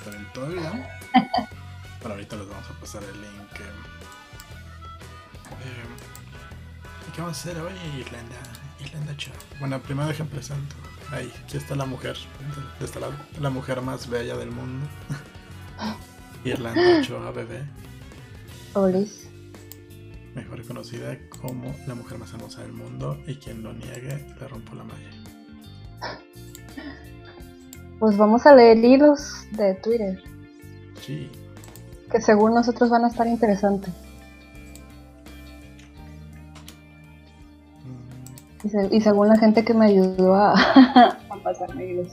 está bien todavía. Pero ahorita les vamos a pasar el link. Eh, eh, ¿Qué vamos a hacer hoy, Irlanda? Irlanda Cho. Bueno, primero dejen presento. Ahí, aquí está la mujer. De este lado. La mujer más bella del mundo. Irlanda Cho, bebé. Olis. Mejor conocida como la mujer más hermosa del mundo. Y quien lo niegue, le rompo la malla. Pues vamos a leer hilos de Twitter. Sí. Que según nosotros van a estar interesantes. Mm, Y, se- y según la gente que me ayudó a, a pasarme hilos.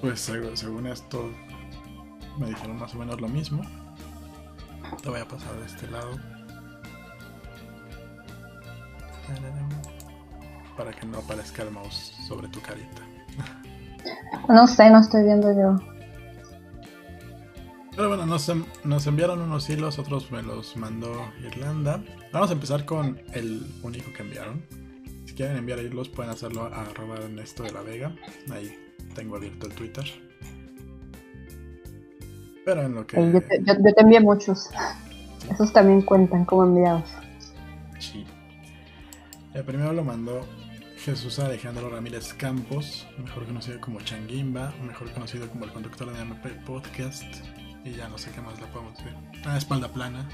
Pues seg- según esto, me dijeron más o menos lo mismo. Te voy a pasar de este lado. Para que no aparezca el mouse sobre tu carita. No sé, no estoy viendo yo. Pero bueno, nos, nos enviaron unos hilos, otros me los mandó Irlanda. Vamos a empezar con el único que enviaron. Si quieren enviar hilos pueden hacerlo a arroba Ernesto de la Vega. Ahí tengo abierto el Twitter. Pero en lo que... Yo, te, yo- yo te envié muchos. Esos también cuentan como enviados. Sí. El primero lo mandó Jesús Alejandro Ramírez Campos, mejor conocido como Changuimba, mejor conocido como el conductor de MP Podcast. Y ya no sé qué más le podemos decir. Ah, espalda plana.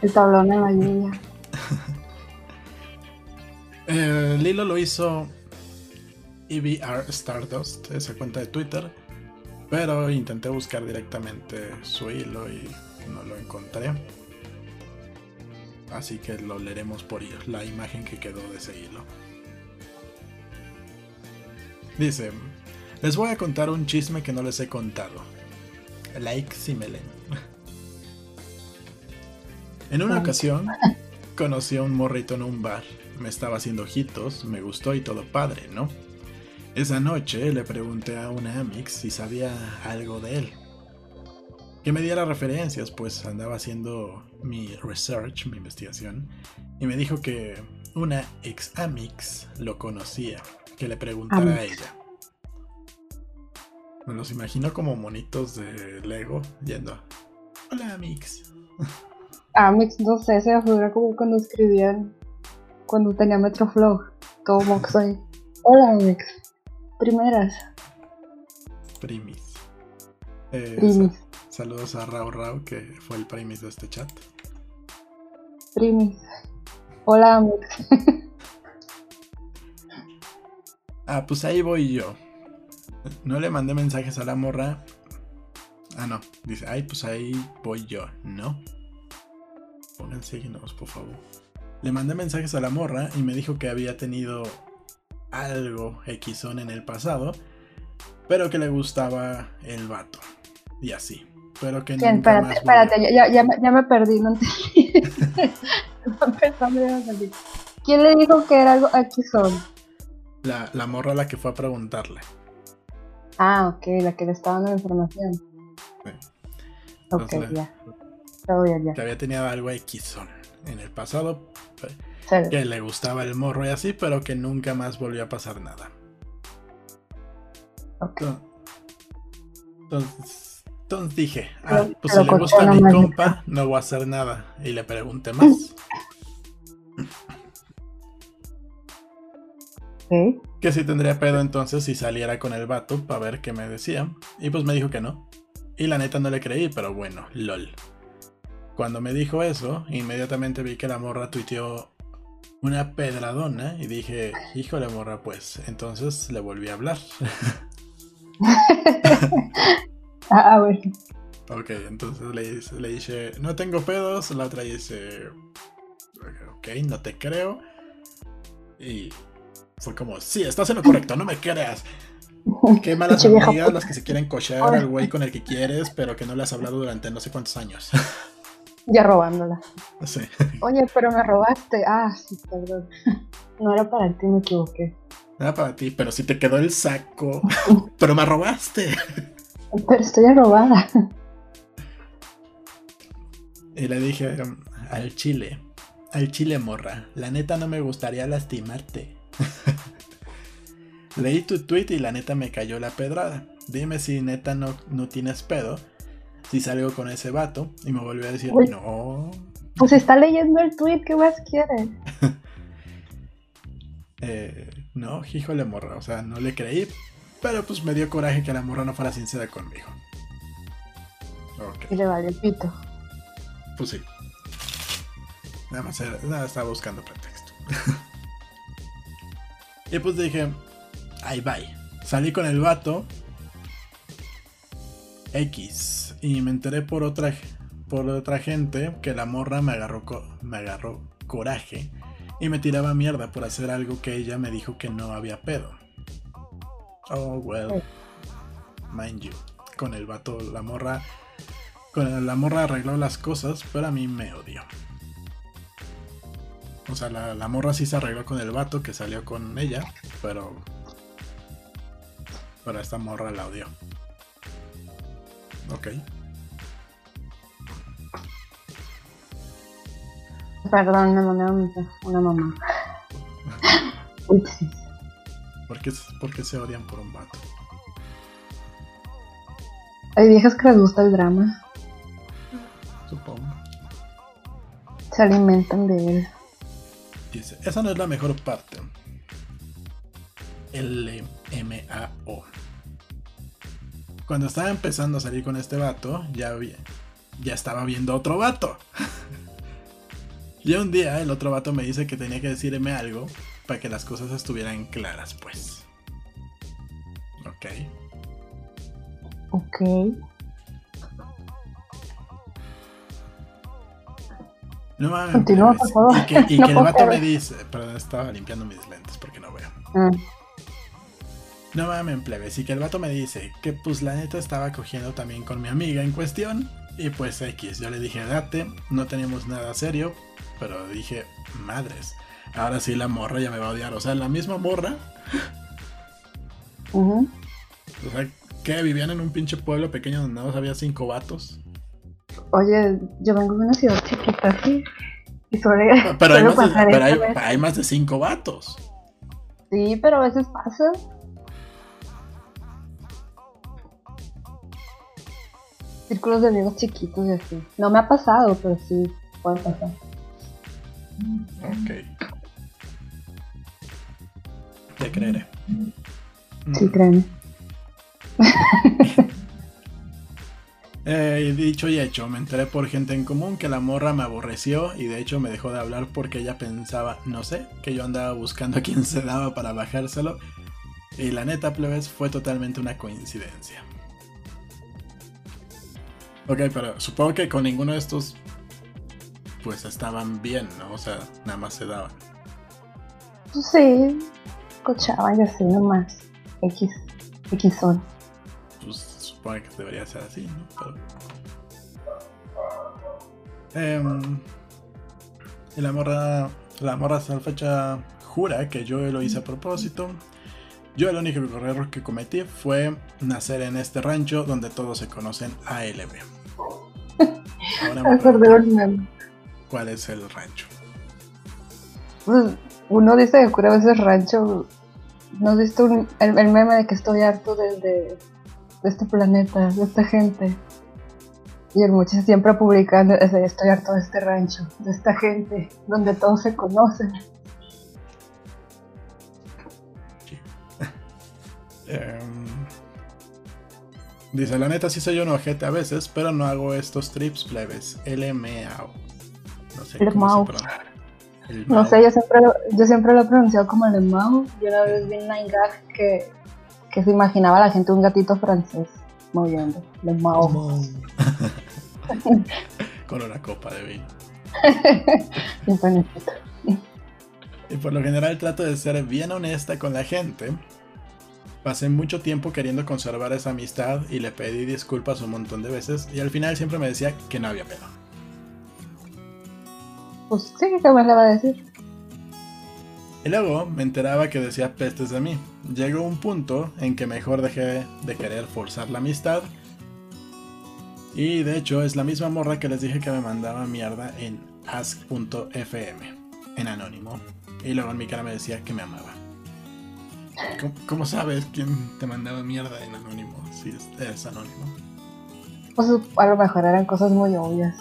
El tablón en la lluvia. Eh, Lilo lo hizo EVR Stardust, esa cuenta de Twitter. Pero intenté buscar directamente su hilo y no lo encontré. Así que lo leeremos por la imagen que quedó de ese hilo. Dice, les voy a contar un chisme que no les he contado. Like si me leen. En una ocasión conocí a un morrito en un bar. Me estaba haciendo ojitos, me gustó y todo padre, ¿no? Esa noche le pregunté a una Amix si sabía algo de él. Que me diera referencias, pues andaba haciendo mi research, mi investigación, y me dijo que una ex Amix lo conocía, que le preguntara a ella. Me los imagino como monitos de Lego yendo. Hola Amix. Amix, no sé, se figura como cuando escribían, cuando tenía Metroflow, como que soy. Hola Amix, primeras, Primis. Eh, primis, saludos a Rao Rao, que fue el primis de este chat. Primis. Hola Amix. Ah, pues ahí voy yo. No le mandé mensajes a la morra. Ah, no. Dice, ay, pues ahí voy yo, ¿no? Pongan signos, por favor. Le mandé mensajes a la morra y me dijo que había tenido algo Xon en el pasado, pero que le gustaba el vato. Y así. Pero que nunca Espérate, más espérate, ya, ya me- ya me perdí, no entendí. ¿Quién le dijo que era algo aquí son? La, la morra a la que fue a preguntarle. Ah, ok, la que le estaba dando la información. Sí. Ok, ya. Todo bien, ya. Que había tenido algo Xon en el pasado, Chévere. que le gustaba el morro y así, pero que nunca más volvió a pasar nada. Ok. Entonces, entonces dije, ah, pues si le gusta a mi compa, no voy a hacer nada. Y le pregunté más. Que si tendría pedo entonces si saliera con el vato para ver qué me decía. Y pues me dijo que no. Y la neta no le creí, pero bueno, lol. Cuando me dijo eso, inmediatamente vi que la morra tuiteó una pedradona y dije, híjole morra, pues entonces le volví a hablar. Ah, bueno. ok, entonces le, dice- le dije, no tengo pedos, la otra dice, ok, no te creo. Y fue como, sí, estás en lo correcto, no me creas. Qué malas amigas las que se quieren cochear al güey con el que quieres, pero que no le has hablado durante no sé cuántos años. Ya robándola. sí. Oye, pero me robaste. Ah, sí, perdón. No era para ti, me equivoqué. Nada para ti, pero si te quedó el saco. pero me robaste. Pero estoy robada. Y le dije um, al chile, al chile morra, la neta no me gustaría lastimarte. Leí tu tweet y la neta me cayó la pedrada. Dime si neta no, no tienes pedo. Si salgo con ese vato. Y me volvió a decir, Uy. no. Pues está leyendo el tweet, ¿qué más quieres? Eh, no, híjole morra. O sea, no le creí. Pero pues me dio coraje que la morra no fuera sincera conmigo. Ok. Y le valió el pito. Pues sí. Nada más era- nada, estaba buscando pretexto. y pues dije, ay bye. Salí con el vato. X. Y me enteré por otra por otra gente que la morra me agarró me agarró coraje y me tiraba mierda por hacer algo que ella me dijo que no había pedo. Oh well. Mind you. Con el vato, la morra con la morra arregló las cosas, pero a mí me odió. O sea, la, la morra sí se arregló con el vato que salió con ella, pero. Pero esta morra la odió. Ok. Perdón, me mensaje, una mamá. Upsis. ¿Por qué, por qué se odian por un vato? Hay viejas que les gusta el drama. Supongo. Se alimentan de él. Dice, esa no es la mejor parte. L-M-A-O. Cuando estaba empezando a salir con este vato, ya, había- ya estaba viendo otro vato. y un día el otro vato me dice que tenía que decirme algo para que las cosas estuvieran claras, pues. Ok. Ok. No mames. Continúa, por favor. Y que, y No que el vato me dice, perdón, estaba limpiando mis lentes porque no veo. Ah, No mames, plebes, y que el vato me dice que pues la neta estaba cogiendo también con mi amiga en cuestión. Y pues X, yo le dije, date, no teníamos nada serio, pero dije, madres, ahora sí la morra ya me va a odiar. O sea, la misma morra, ujú. o sea, que vivían en un pinche pueblo pequeño donde nada más había cinco vatos. Oye, yo vengo de una ciudad chiquita, sí. Y suele, Pero hay más de, pero hay más de cinco vatos. Sí, pero a veces pasa. Círculos de amigos chiquitos y así. No me ha pasado, pero sí puede pasar. Ok. Te creeré. Sí, Mm. créeme. Eh, dicho y hecho, me enteré por gente en común que la morra me aborreció y de hecho me dejó de hablar porque ella pensaba, no sé, que yo andaba buscando a quien se daba para bajárselo. Y la neta, plebes, fue totalmente una coincidencia. Ok, pero supongo que con ninguno de estos, pues estaban bien, ¿no? O sea, nada más se daban. Pues sí, escuchaban y así nomás. X, X son. pues supongo que debería ser así, ¿no? Pero... Y la morra, la morra hasta la fecha jura que yo lo hice a propósito. Yo el único error que cometí fue nacer en este rancho donde todos se conocen ALB. Ahora me pregunto. ¿cuál es el rancho? Uno dice que cura a veces rancho. ¿No has visto un- el, el meme de que estoy harto de, de, de este planeta, de esta gente? Y el muchacho siempre publicando ese, estoy harto de este rancho, de esta gente, donde todos se conocen. Em, dice, la neta sí soy un ojete a veces, pero no hago estos trips plebes. LMAO. No sé cómo se pronuncia. No sé, yo siempre, lo, yo siempre lo he pronunciado como el Mao. Yo una vez vi en Nine Gag que, que se imaginaba a la gente un gatito francés moviendo. Le Mao. Con una copa de vino. Y panecito. Y por lo general trato de ser bien honesta con la gente. Pasé mucho tiempo queriendo conservar esa amistad y le pedí disculpas un montón de veces y al final siempre me decía que no había pedo. Pues sí, ¿qué más le va a decir? Y luego me enteraba que decía pestes de mí. Llegó un punto en que mejor dejé de querer forzar la amistad. Y de hecho es la misma morra que les dije que me mandaba mierda en ask.fm, en anónimo. Y luego en mi cara me decía que me amaba. ¿Cómo, cómo sabes quién te mandaba mierda en anónimo? Si es, es anónimo. Pues a lo mejor eran cosas muy obvias.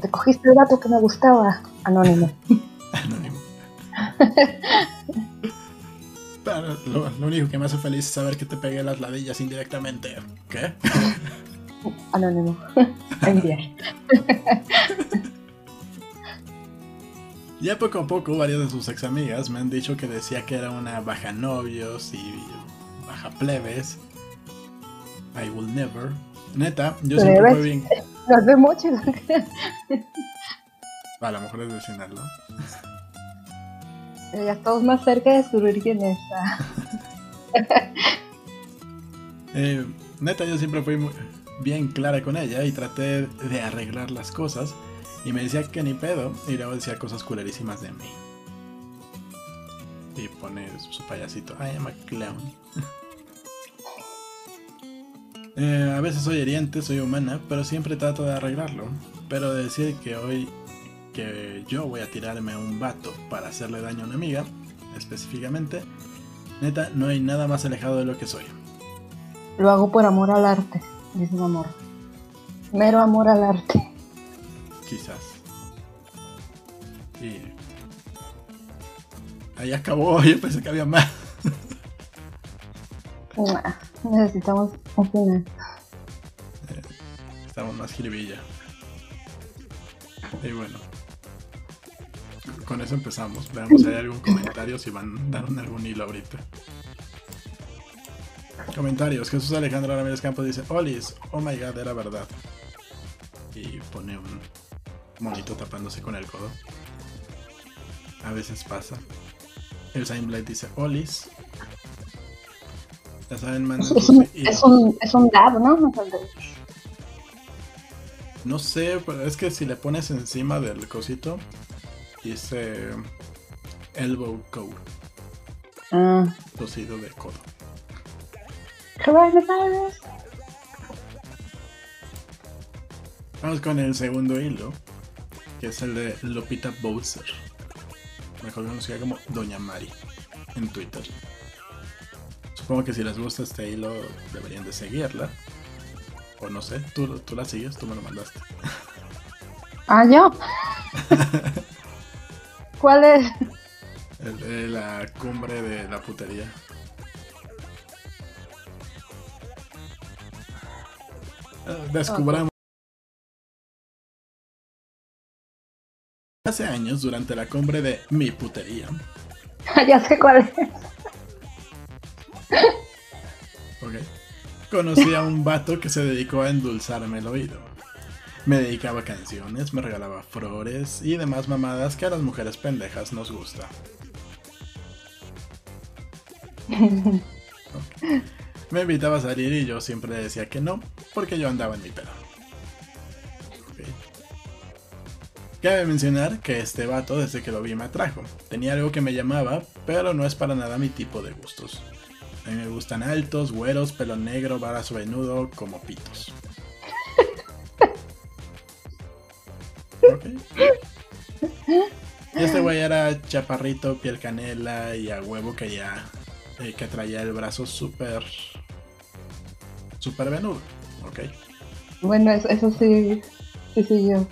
Te cogiste el dato que me gustaba. Anónimo. Anónimo. Pero lo, lo único que me hace feliz es saber que te pegué las ladillas indirectamente. ¿Qué? Anónimo. Enviar. Ya poco a poco varias de sus ex amigas me han dicho que decía que era una baja novios y baja plebes. I will never. Neta, yo siempre fui bien. No hace mucho. A lo mejor es vecinal, ¿no? ya estamos más cerca de descubrir quién es. Eh, neta, yo siempre fui muy- bien clara con ella y traté de arreglar las cosas. Y me decía que ni pedo. Y luego decía cosas culerísimas de mí. Y pone su payasito. I am a clown. Eh, a veces soy heriente, soy humana, pero siempre trato de arreglarlo. Pero decir que hoy que yo voy a tirarme a un vato para hacerle daño a una amiga, específicamente, neta, no hay nada más alejado de lo que soy. Lo hago por amor al arte, dice un amor. Mero amor al arte. Quizás. Y. Ahí acabó, yo pensé que había más. Necesitamos un final. Estamos más jiribilla. Y bueno. Con eso empezamos. Veamos si hay algún comentario, si van dando algún hilo ahorita. Comentarios. Jesús Alejandro Ramírez Campos dice, Olis, oh my god, era verdad. Y pone un monito tapándose con el codo. A veces pasa. El Blade dice, Olis. Ya saben, manden Es un, es un, es un dab, ¿no? No sé. No sé, pero es que si le pones encima del cosito, dice elbow code, Ah, cosido de codo. coronavirus. Vamos con el segundo hilo, que es el de Lupita Bowser, mejor conocida como Doña Mari en Twitter. Supongo que si les gusta este hilo deberían de seguirla. O no sé, tú, tú la sigues, tú me lo mandaste. Ah, yo. ¿Cuál es? El de la cumbre de la putería. Eh, Descubramos. Hace años, durante la cumbre de mi putería, ya sé cuál es. Ok, conocí a un vato que se dedicó a endulzarme el oído. Me dedicaba canciones, me regalaba flores y demás mamadas que a las mujeres pendejas nos gusta. Me invitaba a salir y yo siempre decía que no, porque yo andaba en mi pedo. Ok. Cabe mencionar que este vato desde que lo vi me atrajo. Tenía algo que me llamaba, pero no es para nada mi tipo de gustos. A mí me gustan altos, güeros, pelo negro, brazo venudo, como pitos. Ok. Y este güey era chaparrito, piel canela y a huevo que ya eh, que traía el brazo súper súper venudo, ok. Bueno, eso, eso sí, sí, sí, yo.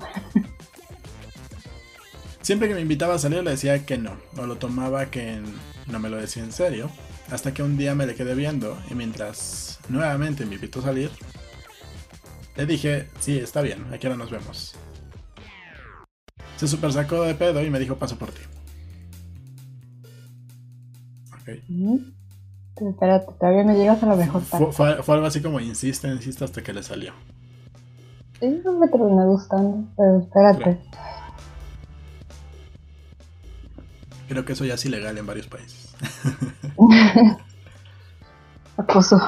Siempre que me invitaba a salir le decía que no, o lo tomaba que no me lo decía en serio, hasta que un día me le quedé viendo y mientras nuevamente me invitó a salir, le dije, sí, está bien, aquí ahora nos vemos. Se super sacó de pedo y me dijo, paso por ti. Ok. Espérate, todavía no llegas a la mejor. Fue, fue- fue algo así como insiste, insiste hasta que le salió. No me terminó gustando, pero espérate. Creo que eso ya es ilegal en varios países. Acoso.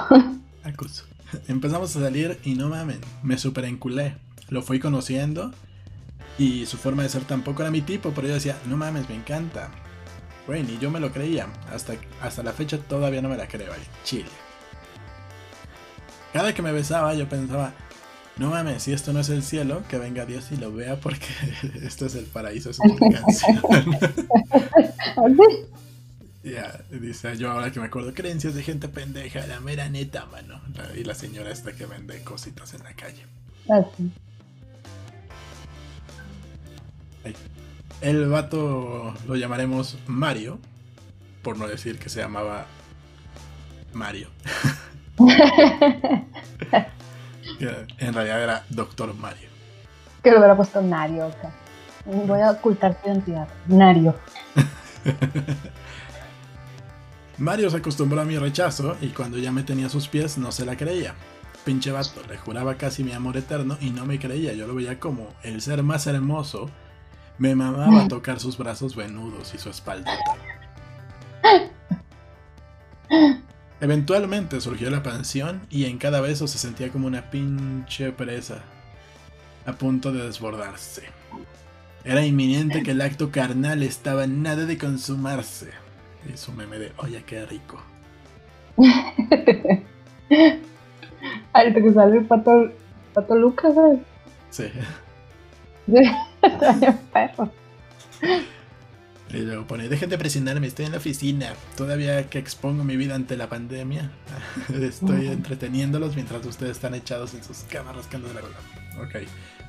Acoso. Empezamos a salir y no mamen, me super enculé. Lo fui conociendo y su forma de ser tampoco era mi tipo, pero yo decía, no mames, me encanta. Güey, ni yo me lo creía. Hasta, hasta la fecha todavía no me la creo, al chile. Cada que me besaba yo pensaba, no mames, si esto no es el cielo, que venga Dios y lo vea porque esto es el paraíso, es. Ya, dice yo ahora que me acuerdo, creencias de gente pendeja, la mera neta, mano. La- y la señora esta que vende cositas en la calle. Así. Ahí. El vato lo llamaremos Mario, por no decir que se llamaba Mario. En realidad era Doctor Mario. que lo hubiera puesto Nario acá. Voy a ocultar tu identidad. Nario. Mario se acostumbró a mi rechazo y cuando ya me tenía a sus pies no se la creía. Pinche vato, le juraba casi mi amor eterno y no me creía. Yo lo veía como el ser más hermoso. Me mamaba tocar sus brazos venudos y su espaldota. Eventualmente surgió la pansión y en cada beso se sentía como una pinche presa a punto de desbordarse. Era inminente que el acto carnal estaba en nada de consumarse. Y su meme de, oye, qué rico. Ahorita que sale el pato, pato Lucas, ¿sabes? Sí. Perro. Y luego pone, dejen de presionarme, estoy en la oficina. Todavía que expongo mi vida ante la pandemia, estoy entreteniéndolos mientras ustedes están echados en sus camas rascando de la cola. Ok,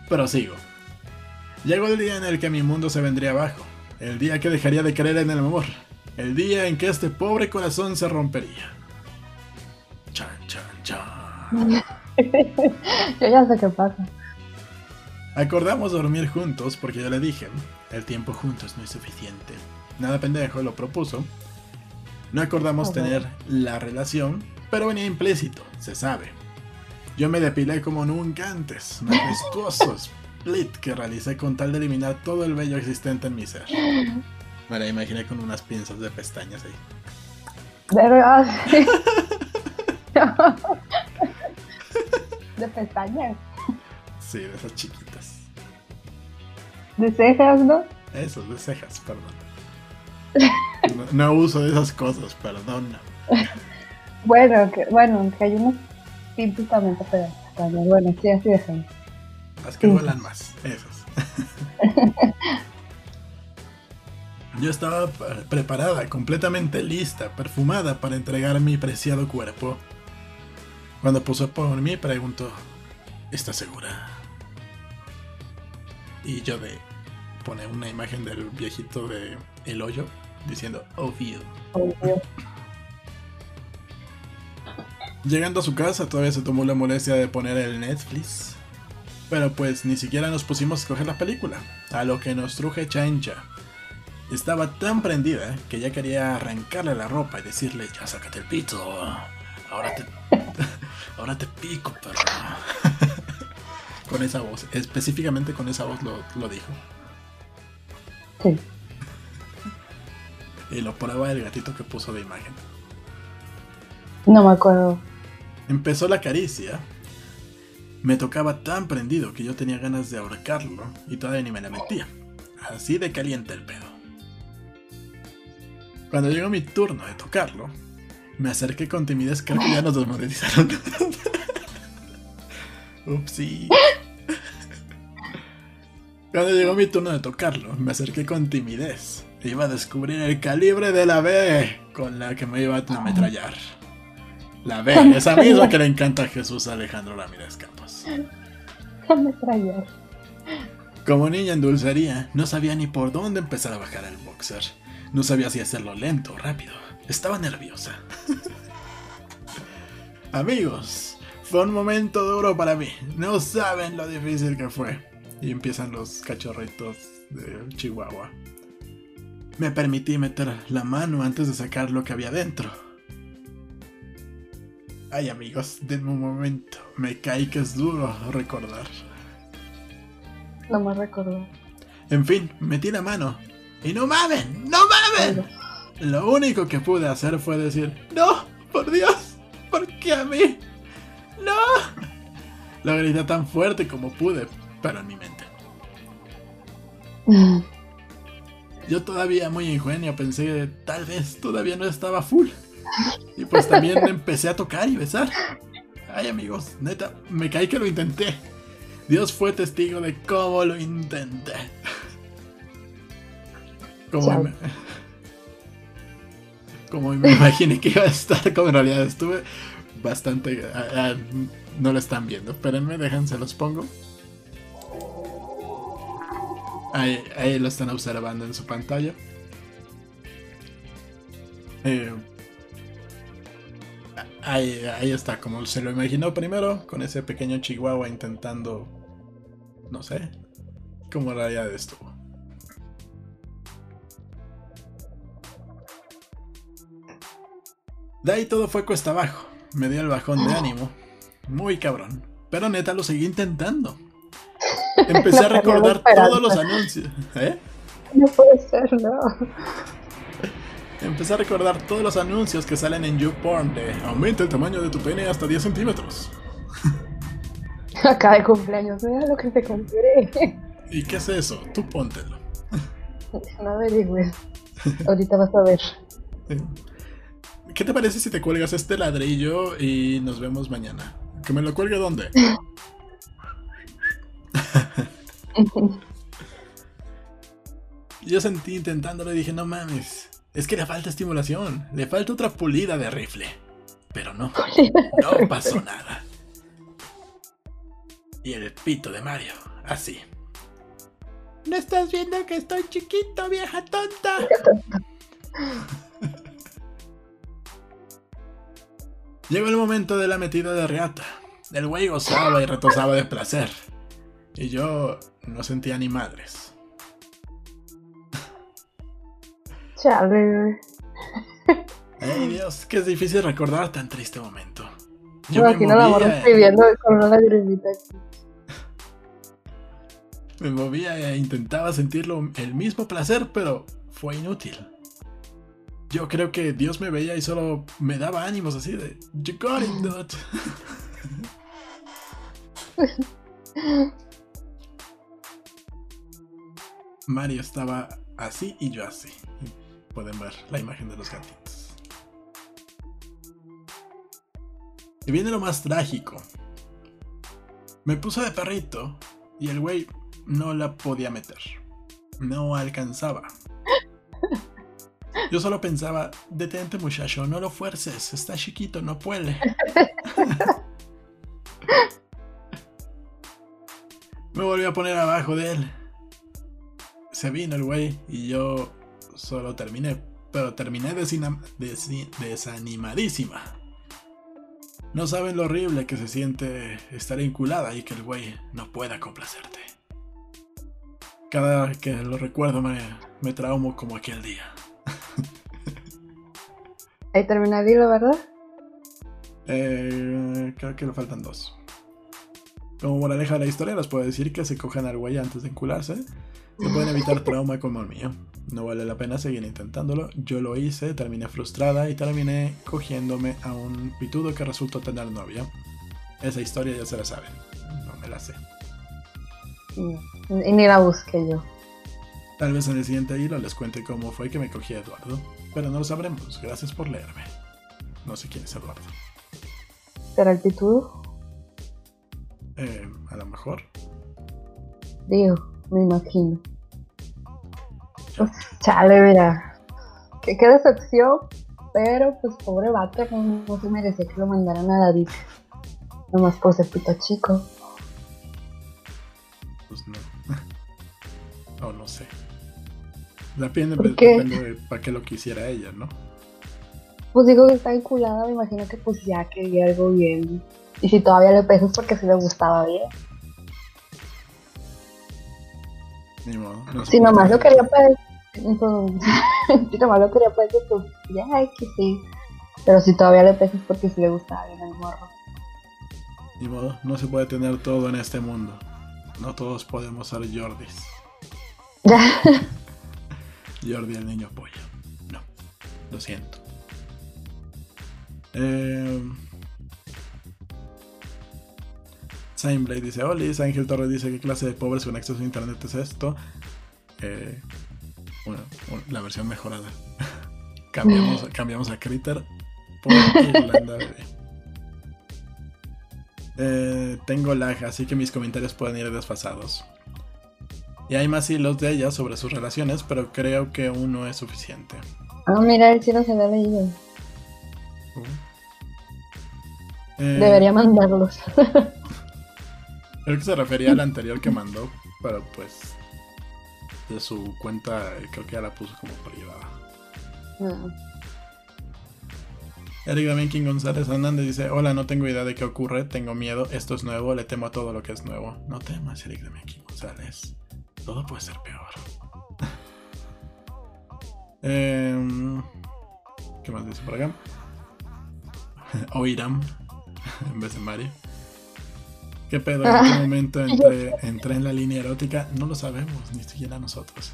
prosigo. Llegó el día en el que mi mundo se vendría abajo. El día que dejaría de creer en el amor. El día en que este pobre corazón se rompería. Chan, chan, chan. Yo ya sé qué pasa. Acordamos dormir juntos porque yo le dije, el tiempo juntos no es suficiente. Nada pendejo, lo propuso. No acordamos tener la relación, pero venía implícito, se sabe. Yo me depilé como nunca antes, majestuoso split que realicé con tal de eliminar todo el vello existente en mi ser. Me la imaginé con unas pinzas de pestañas ahí. Pero, ah, sí. De pestañas, Sí, de esas chiquitas. de cejas, ¿no? Esos, de cejas, perdón. No, no uso de esas cosas, perdón. Bueno, que, bueno, que hay unos pintos también pestañas. Bueno, sí, así dejan. Las que Sí. duelan más, esas. Yo estaba pre- preparada, completamente lista, perfumada para entregar mi preciado cuerpo. Cuando puso por mí, preguntó: ¿Estás segura? Y yo de. Pone una imagen del viejito de El Hoyo diciendo: Obvio. Obvio. Llegando a su casa, todavía se tomó la molestia de poner el Netflix. Pero pues ni siquiera nos pusimos a escoger la película, a lo que nos truje Chancha. Estaba tan prendida que ya quería arrancarle la ropa y decirle, ya sácate el pito, ahora te, ahora te pico, perro. con esa voz, específicamente con esa voz lo, lo dijo. Sí. Y lo prueba el gatito que puso de imagen. No me acuerdo. Empezó la caricia. Me tocaba tan prendido que yo tenía ganas de ahorcarlo y todavía ni me la metía. Así de caliente el pedo. Cuando llegó mi turno de tocarlo, me acerqué con timidez. Creo que ya nos desmonetizaron. Upsi. Cuando llegó mi turno de tocarlo, me acerqué con timidez. Iba a descubrir el calibre de la B con la que me iba a ametrallar. La B, esa misma que le encanta a Jesús Alejandro Ramírez Campos. Traer. Como niña en dulcería, no sabía ni por dónde empezar a bajar el boxer. No sabía si hacerlo lento o rápido. Estaba nerviosa. Amigos, fue un momento duro para mí. No saben lo difícil que fue. Y empiezan los cachorritos de Chihuahua. Me permití meter la mano antes de sacar lo que había dentro. Ay amigos, denme un momento. Me caí que es duro recordar. No me recuerdo. En fin, metí la mano. ¡Y no mamen! ¡No mamen! Lo único que pude hacer fue decir, ¡No! ¡Por Dios! ¿Por qué a mí? ¡No! Lo grité tan fuerte como pude, pero en mi mente. Yo todavía muy ingenio pensé que tal vez todavía no estaba full. Y pues también empecé a tocar y besar. Ay amigos, neta, me caí que lo intenté. Dios fue testigo de cómo lo intenté. Como Chao. me- como me imaginé que iba a estar, como en realidad estuve bastante... no lo están viendo, espérenme, déjense los pongo. Ahí, ahí, lo están observando en su pantalla. Eh, ahí, ahí está, como se lo imaginó primero, con ese pequeño chihuahua intentando, no sé, como en realidad estuvo. De ahí todo fue cuesta abajo. Me dio el bajón de ánimo. Muy cabrón. Pero neta lo seguí intentando. Empecé a recordar todos los anuncios. ¿Eh? No puede ser, no. Empecé a recordar todos los anuncios que salen en YouPorn de aumenta el tamaño de tu pene hasta 10 centímetros. Acá de cumpleaños, mira lo que te compré. ¿Y qué es eso? Tú póntelo. No averigües. Ahorita vas a ver. ¿Qué te parece si te cuelgas este ladrillo y nos vemos mañana? ¿Que me lo cuelgue dónde? Yo sentí intentándolo y dije, no mames, es que le falta estimulación, le falta otra pulida de rifle. Pero no, no pasó nada. Y el pito de Mario, así. ¿No estás viendo que estoy chiquito, vieja tonta? Llegó el momento de la metida de reata. El güey gozaba y retosaba de placer. Y yo no sentía ni madres. Chale. Ay Dios, que es difícil recordar tan triste momento. Yo me imagino la morra escribiendo con una lagrimita aquí. Me movía e intentaba sentirlo el mismo placer, pero fue inútil. Yo creo que Dios me veía y solo me daba ánimos así de You got it, dude. Mario estaba así y yo así. Pueden ver la imagen de los gatitos. Y viene lo más trágico. Me puso de perrito y el güey no la podía meter. No alcanzaba. Yo solo pensaba, detente muchacho, no lo fuerces, está chiquito, no puede. Me volví a poner abajo de él. Se vino el güey y yo solo terminé, pero terminé desanimadísima. No saben lo horrible que se siente estar inculada y que el güey no pueda complacerte. Cada vez que lo recuerdo me, me traumo como aquel día. Ahí termina el hilo, ¿verdad? Eh, creo que le faltan dos. Como moraleja de la historia, les puedo decir que se cojan al güey antes de encularse. Se pueden evitar trauma como el mío. No vale la pena seguir intentándolo. Yo lo hice, terminé frustrada y terminé cogiéndome a un pitudo que resultó tener novia. Esa historia ya se la saben. No me la sé. Y ni la busqué yo. Tal vez en el siguiente hilo les cuente cómo fue que me cogí a Eduardo. Pero no lo sabremos. Gracias por leerme. No sé quién es Eduardo. ¿Será el pitudo? Eh, a lo mejor. Digo, me imagino. Pues, chale, mira. Qué, qué decepción. Pero, pues, pobre vato, no, se merecía que lo mandaran a la dicha. Nomás por ser pito chico. Pues no. o no sé. Depende, depende de para qué lo quisiera ella, ¿no? Pues digo que está vinculada, me imagino que pues ya quería algo bien. Y si todavía le pesas porque si le gustaba bien. Ni modo. si nomás lo quería pues, si nomás lo quería pues, pues ya, que sí. Pero si todavía le pesas porque si le gustaba bien el morro. Ni modo, no se puede tener todo en este mundo. No todos podemos ser Jordis. Jordi el niño pollo. No, lo siento. Eh... Blade dice, Olis, Ángel Torres dice, ¿qué clase de pobres con acceso a internet es esto? Eh, bueno, la versión mejorada. cambiamos, cambiamos a Critter por Irlanda eh, tengo lag, así que mis comentarios pueden ir desfasados. Y hay más hilos de ella sobre sus relaciones, pero creo que uno es suficiente. Ah, mira, él sí los había leído. Uh. Eh, Debería mandarlos. Creo que se refería al anterior que mandó, pero pues de su cuenta eh, creo que ya la puso como privada. Ah. Eric Damenkin González Hernández dice, hola, no tengo idea de qué ocurre, tengo miedo, esto es nuevo, le temo a todo lo que es nuevo. No temas, Eric Damenkin González. Todo puede ser peor. Em, ¿Qué más dice por acá? Oiram, en vez de Mario. ¿Qué pedo? ¿En qué momento entré, entré en la línea erótica? No lo sabemos, ni siquiera nosotros.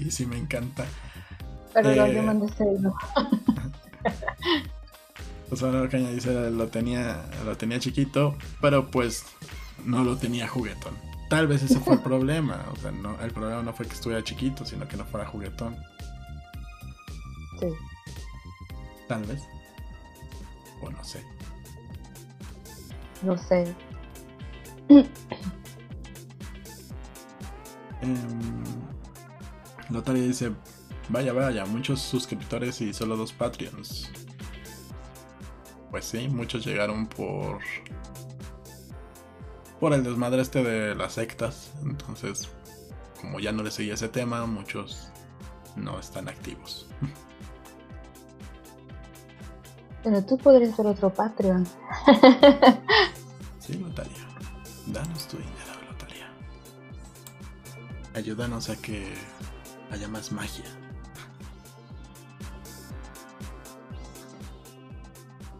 y sí me encanta. Pero Eh, no, yo mandé este hilo. O sea, lo Caña dice, lo tenía, lo tenía chiquito, pero pues no lo tenía juguetón. Tal vez ese fue el problema. O sea, no, el problema no fue que estuviera chiquito, sino que no fuera juguetón. Sí. Tal vez. O no sé. No sé. Em, Lotaria dice, vaya, vaya, muchos suscriptores y solo dos Patreons. Pues sí, muchos llegaron por... Por el desmadre este de las sectas. Entonces, como ya no le seguía ese tema, muchos no están activos. Pero tú podrías ser otro Patreon. Sí, Lotaria. Danos tu dinero, Lotaria. Ayúdanos a que haya más magia.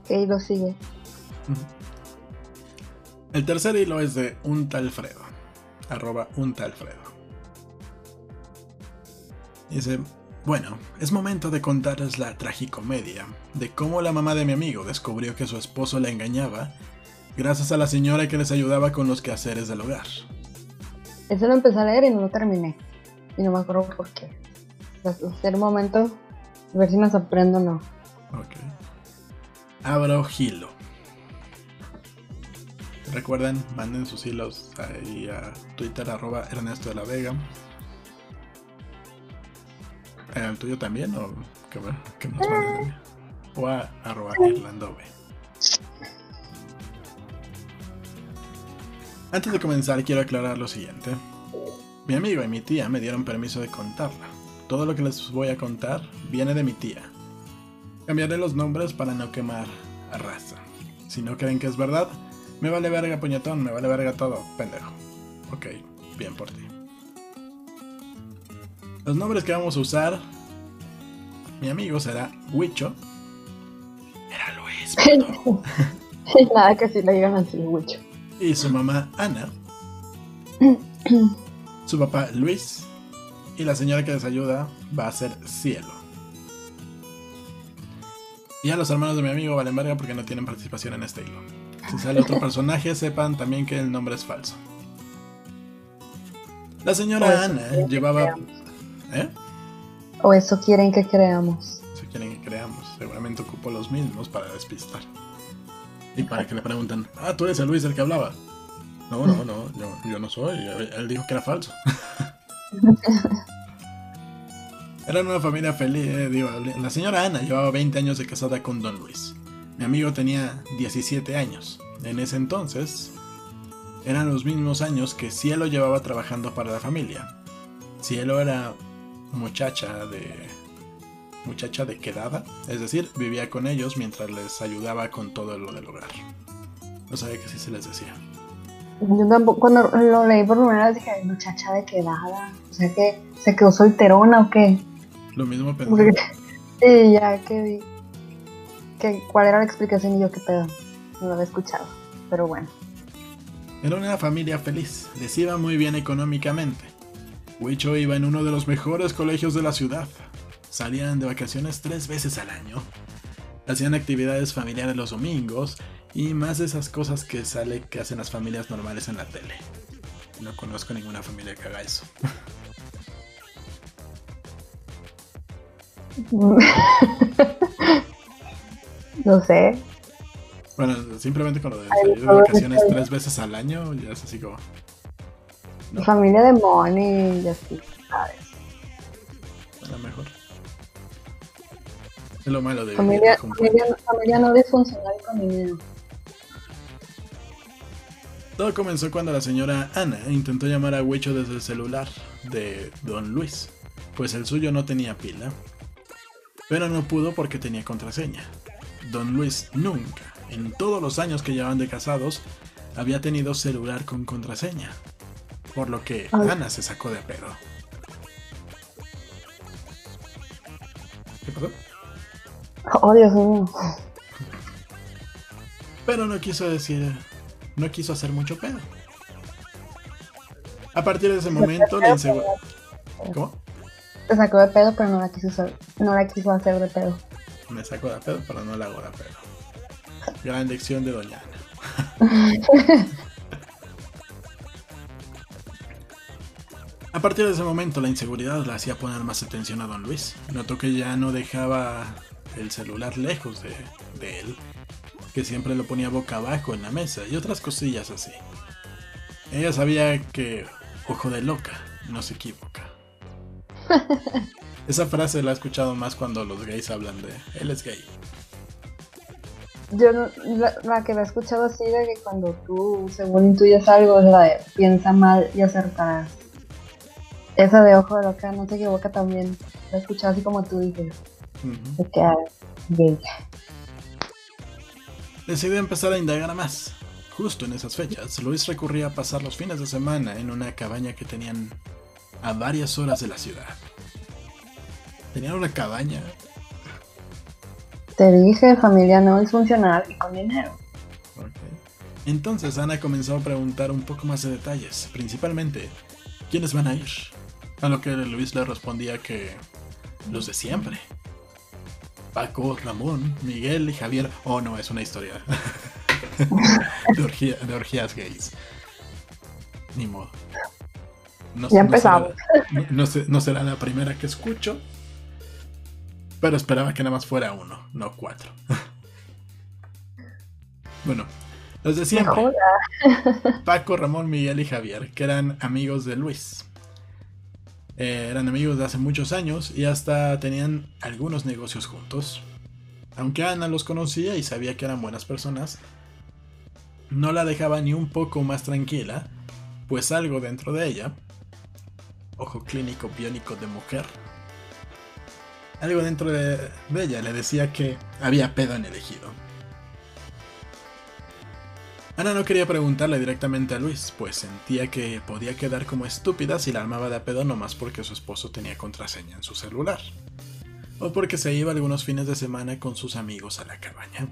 Que hilo sigue. El tercer hilo es de un tal Fredo. Arroba un tal Fredo. Dice, bueno, es momento de contarles la tragicomedia de cómo la mamá de mi amigo descubrió que su esposo la engañaba gracias a la señora que les ayudaba con los quehaceres del hogar. Eso lo empecé a leer y no lo terminé. Y no me acuerdo por qué. Hacer un momento, a ver si me sorprendo o no. Ok. Abro hilo. Recuerden, manden sus hilos ahí a Twitter, arroba Ernesto de la Vega. Eh, ¿El tuyo también? ¿O manden a mí? O a arroba Irlandove. Antes de comenzar, quiero aclarar lo siguiente. Mi amigo y mi tía me dieron permiso de contarla. Todo lo que les voy a contar viene de mi tía. Cambiaré los nombres para no quemar a raza. Si no creen que es verdad, me vale verga puñetón, me vale verga todo, pendejo. Ok, bien por ti. Los nombres que vamos a usar. Mi amigo será Huicho. Era Luis. Nada que si le digan así, mucho. Y su mamá Ana. Su papá Luis. Y la señora que les ayuda va a ser Cielo. Y a los hermanos de mi amigo valen verga porque no tienen participación en este hilo. Si sale otro personaje, sepan también que el nombre es falso. La señora Ana llevaba. ¿Eh? O eso quieren que creamos. Si quieren que creamos, seguramente ocupo los mismos para despistar. Y para que le pregunten, ah, tú eres el Luis el que hablaba. No, no, no, yo, yo no soy. Él él dijo que era falso. Eran una familia feliz, eh, digo, la señora Ana llevaba 20 años de casada con Don Luis. Mi amigo tenía 17 años. En ese entonces, eran los mismos años que Cielo llevaba trabajando para la familia. Cielo era muchacha de muchacha de quedada, es decir, vivía con ellos mientras les ayudaba con todo lo del hogar. No sabía que así se les decía. Yo tampoco, cuando lo leí por primera vez dije, "Ay, muchacha de quedada. O sea que se quedó solterona o qué. Lo mismo pensé. Y ya que vi que cuál era la explicación y yo qué pedo. No lo había escuchado. Pero bueno. Era una familia feliz, les iba muy bien económicamente. Huicho iba en uno de los mejores colegios de la ciudad. Salían de vacaciones tres veces al año. Hacían actividades familiares los domingos y más de esas cosas que sale que hacen las familias normales en la tele. No conozco ninguna familia que haga eso. no sé. Bueno, simplemente con lo de salir de vacaciones tres veces al año ya es así como... No. Familia de Moni y así, ¿sabes? A lo mejor. Es lo malo de Familia, familia, familia no disfuncional con dinero. Todo comenzó cuando la señora Ana intentó llamar a Huicho desde el celular de Don Luis, pues el suyo no tenía pila. Pero no pudo porque tenía contraseña. Don Luis nunca, en todos los años que llevan de casados, había tenido celular con contraseña. Por lo que Ay. Ana se sacó de pedo. ¿Qué pasó? Oh, Dios mío. Pero no quiso decir, no quiso hacer mucho pedo. A partir de ese momento, la inseguridad... ¿Cómo? Se sacó de pedo, pero no la quiso hacer, no la quiso hacer de pedo. Me saco de pedo, pero no la hago de pedo. Gran lección de Doña Ana. A partir de ese momento, la inseguridad la hacía poner más atención a Don Luis. Notó que ya no dejaba el celular lejos de, de él, que siempre lo ponía boca abajo en la mesa y otras cosillas así. Ella sabía que ojo de loca no se equivoca. Esa frase la he escuchado más cuando los gays hablan de él es gay. Yo la, la que la he escuchado así de que cuando tú, según intuyes algo, es la de piensa mal y acertarás. Esa de ojo de loca no se equivoca también. La he escuchado así como tú dices. Ujú. De que ah, gay. Decidió empezar a indagar más. Justo en esas fechas, Luis recurría a pasar los fines de semana en una cabaña que tenían a varias horas de la ciudad. Tenían una cabaña. Te dije, familia no disfuncional y con dinero. Ok. Entonces Ana comenzó a preguntar un poco más de detalles, principalmente, ¿quiénes van a ir? A lo que Luis le respondía que los de siempre. Paco, Ramón, Miguel y Javier. Oh, no, es una historia de, orgía- de orgías gays. Ni modo. No, Ya no empezamos. será- no será la primera que escucho. Pero esperaba que nada más fuera uno, no cuatro. bueno, los de siempre. Mejor, Paco, Ramón, Miguel y Javier, que eran amigos de Luis. Eh, eran amigos de hace muchos años y hasta tenían algunos negocios juntos. Aunque Ana los conocía y sabía que eran buenas personas, no la dejaba ni un poco más tranquila, pues algo dentro de ella, ojo clínico biónico de mujer, algo dentro de, ella le decía que había pedo en el ejido. Ana no quería preguntarle directamente a Luis, pues sentía que podía quedar como estúpida si la armaba de a pedo nomás porque su esposo tenía contraseña en su celular. O porque se iba algunos fines de semana con sus amigos a la cabaña.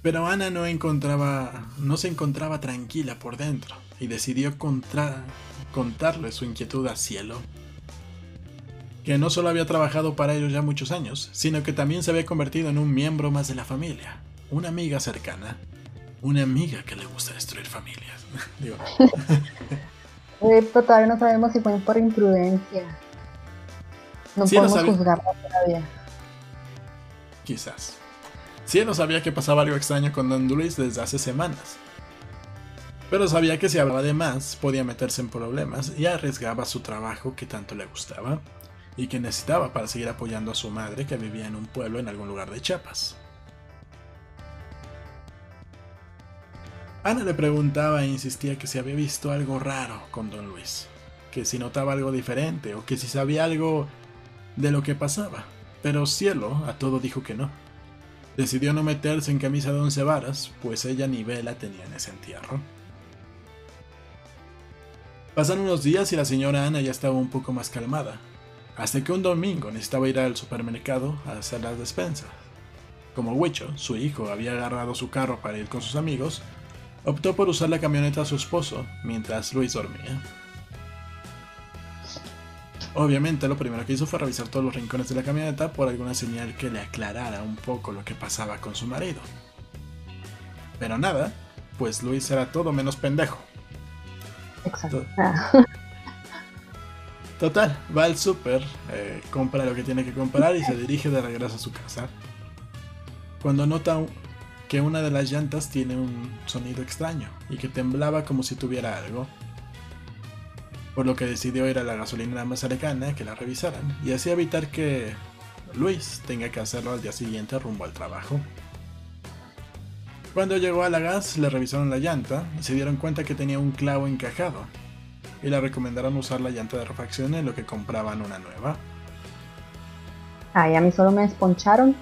Pero Ana no encontraba. no se encontraba tranquila por dentro y decidió contarle su inquietud a Cielo. Que no solo había trabajado para ellos ya muchos años, sino que también se había convertido en un miembro más de la familia una amiga cercana, una amiga que le gusta destruir familias. Digo, eh, todavía no sabemos si fue por imprudencia. No Sí, podemos sabía. juzgarla todavía. quizás. Cielo sabía que pasaba algo extraño con Don Luis desde hace semanas. Pero sabía que si hablaba de más podía meterse en problemas y arriesgaba su trabajo que tanto le gustaba y que necesitaba para seguir apoyando a su madre que vivía en un pueblo en algún lugar de Chiapas. Ana le preguntaba e insistía que si había visto algo raro con Don Luis, que si notaba algo diferente o que si sabía algo de lo que pasaba, pero Cielo a todo dijo que no. Decidió no meterse en camisa de once varas, pues ella ni vela tenía en ese entierro. Pasaron unos días y la señora Ana ya estaba un poco más calmada, hasta que un domingo necesitaba ir al supermercado a hacer las despensas. Como Huicho, su hijo, había agarrado su carro para ir con sus amigos, optó por usar la camioneta a su esposo mientras Luis dormía. Obviamente lo primero que hizo fue revisar todos los rincones de la camioneta por alguna señal que le aclarara un poco lo que pasaba con su marido. Pero nada, pues Luis era todo menos pendejo. Exacto. To- Total, va al súper, eh, compra lo que tiene que comprar y se dirige de regreso a su casa. Cuando nota que una de las llantas tiene un sonido extraño y que temblaba como si tuviera algo. Por lo que decidió ir a la gasolinera más cercana que la revisaran y así evitar que Luis tenga que hacerlo al día siguiente rumbo al trabajo. Cuando llegó a la gas, le revisaron la llanta y se dieron cuenta que tenía un clavo encajado. Y le recomendaron usar la llanta de refacción en lo que compraban una nueva. Ay, a mí solo me esponcharon.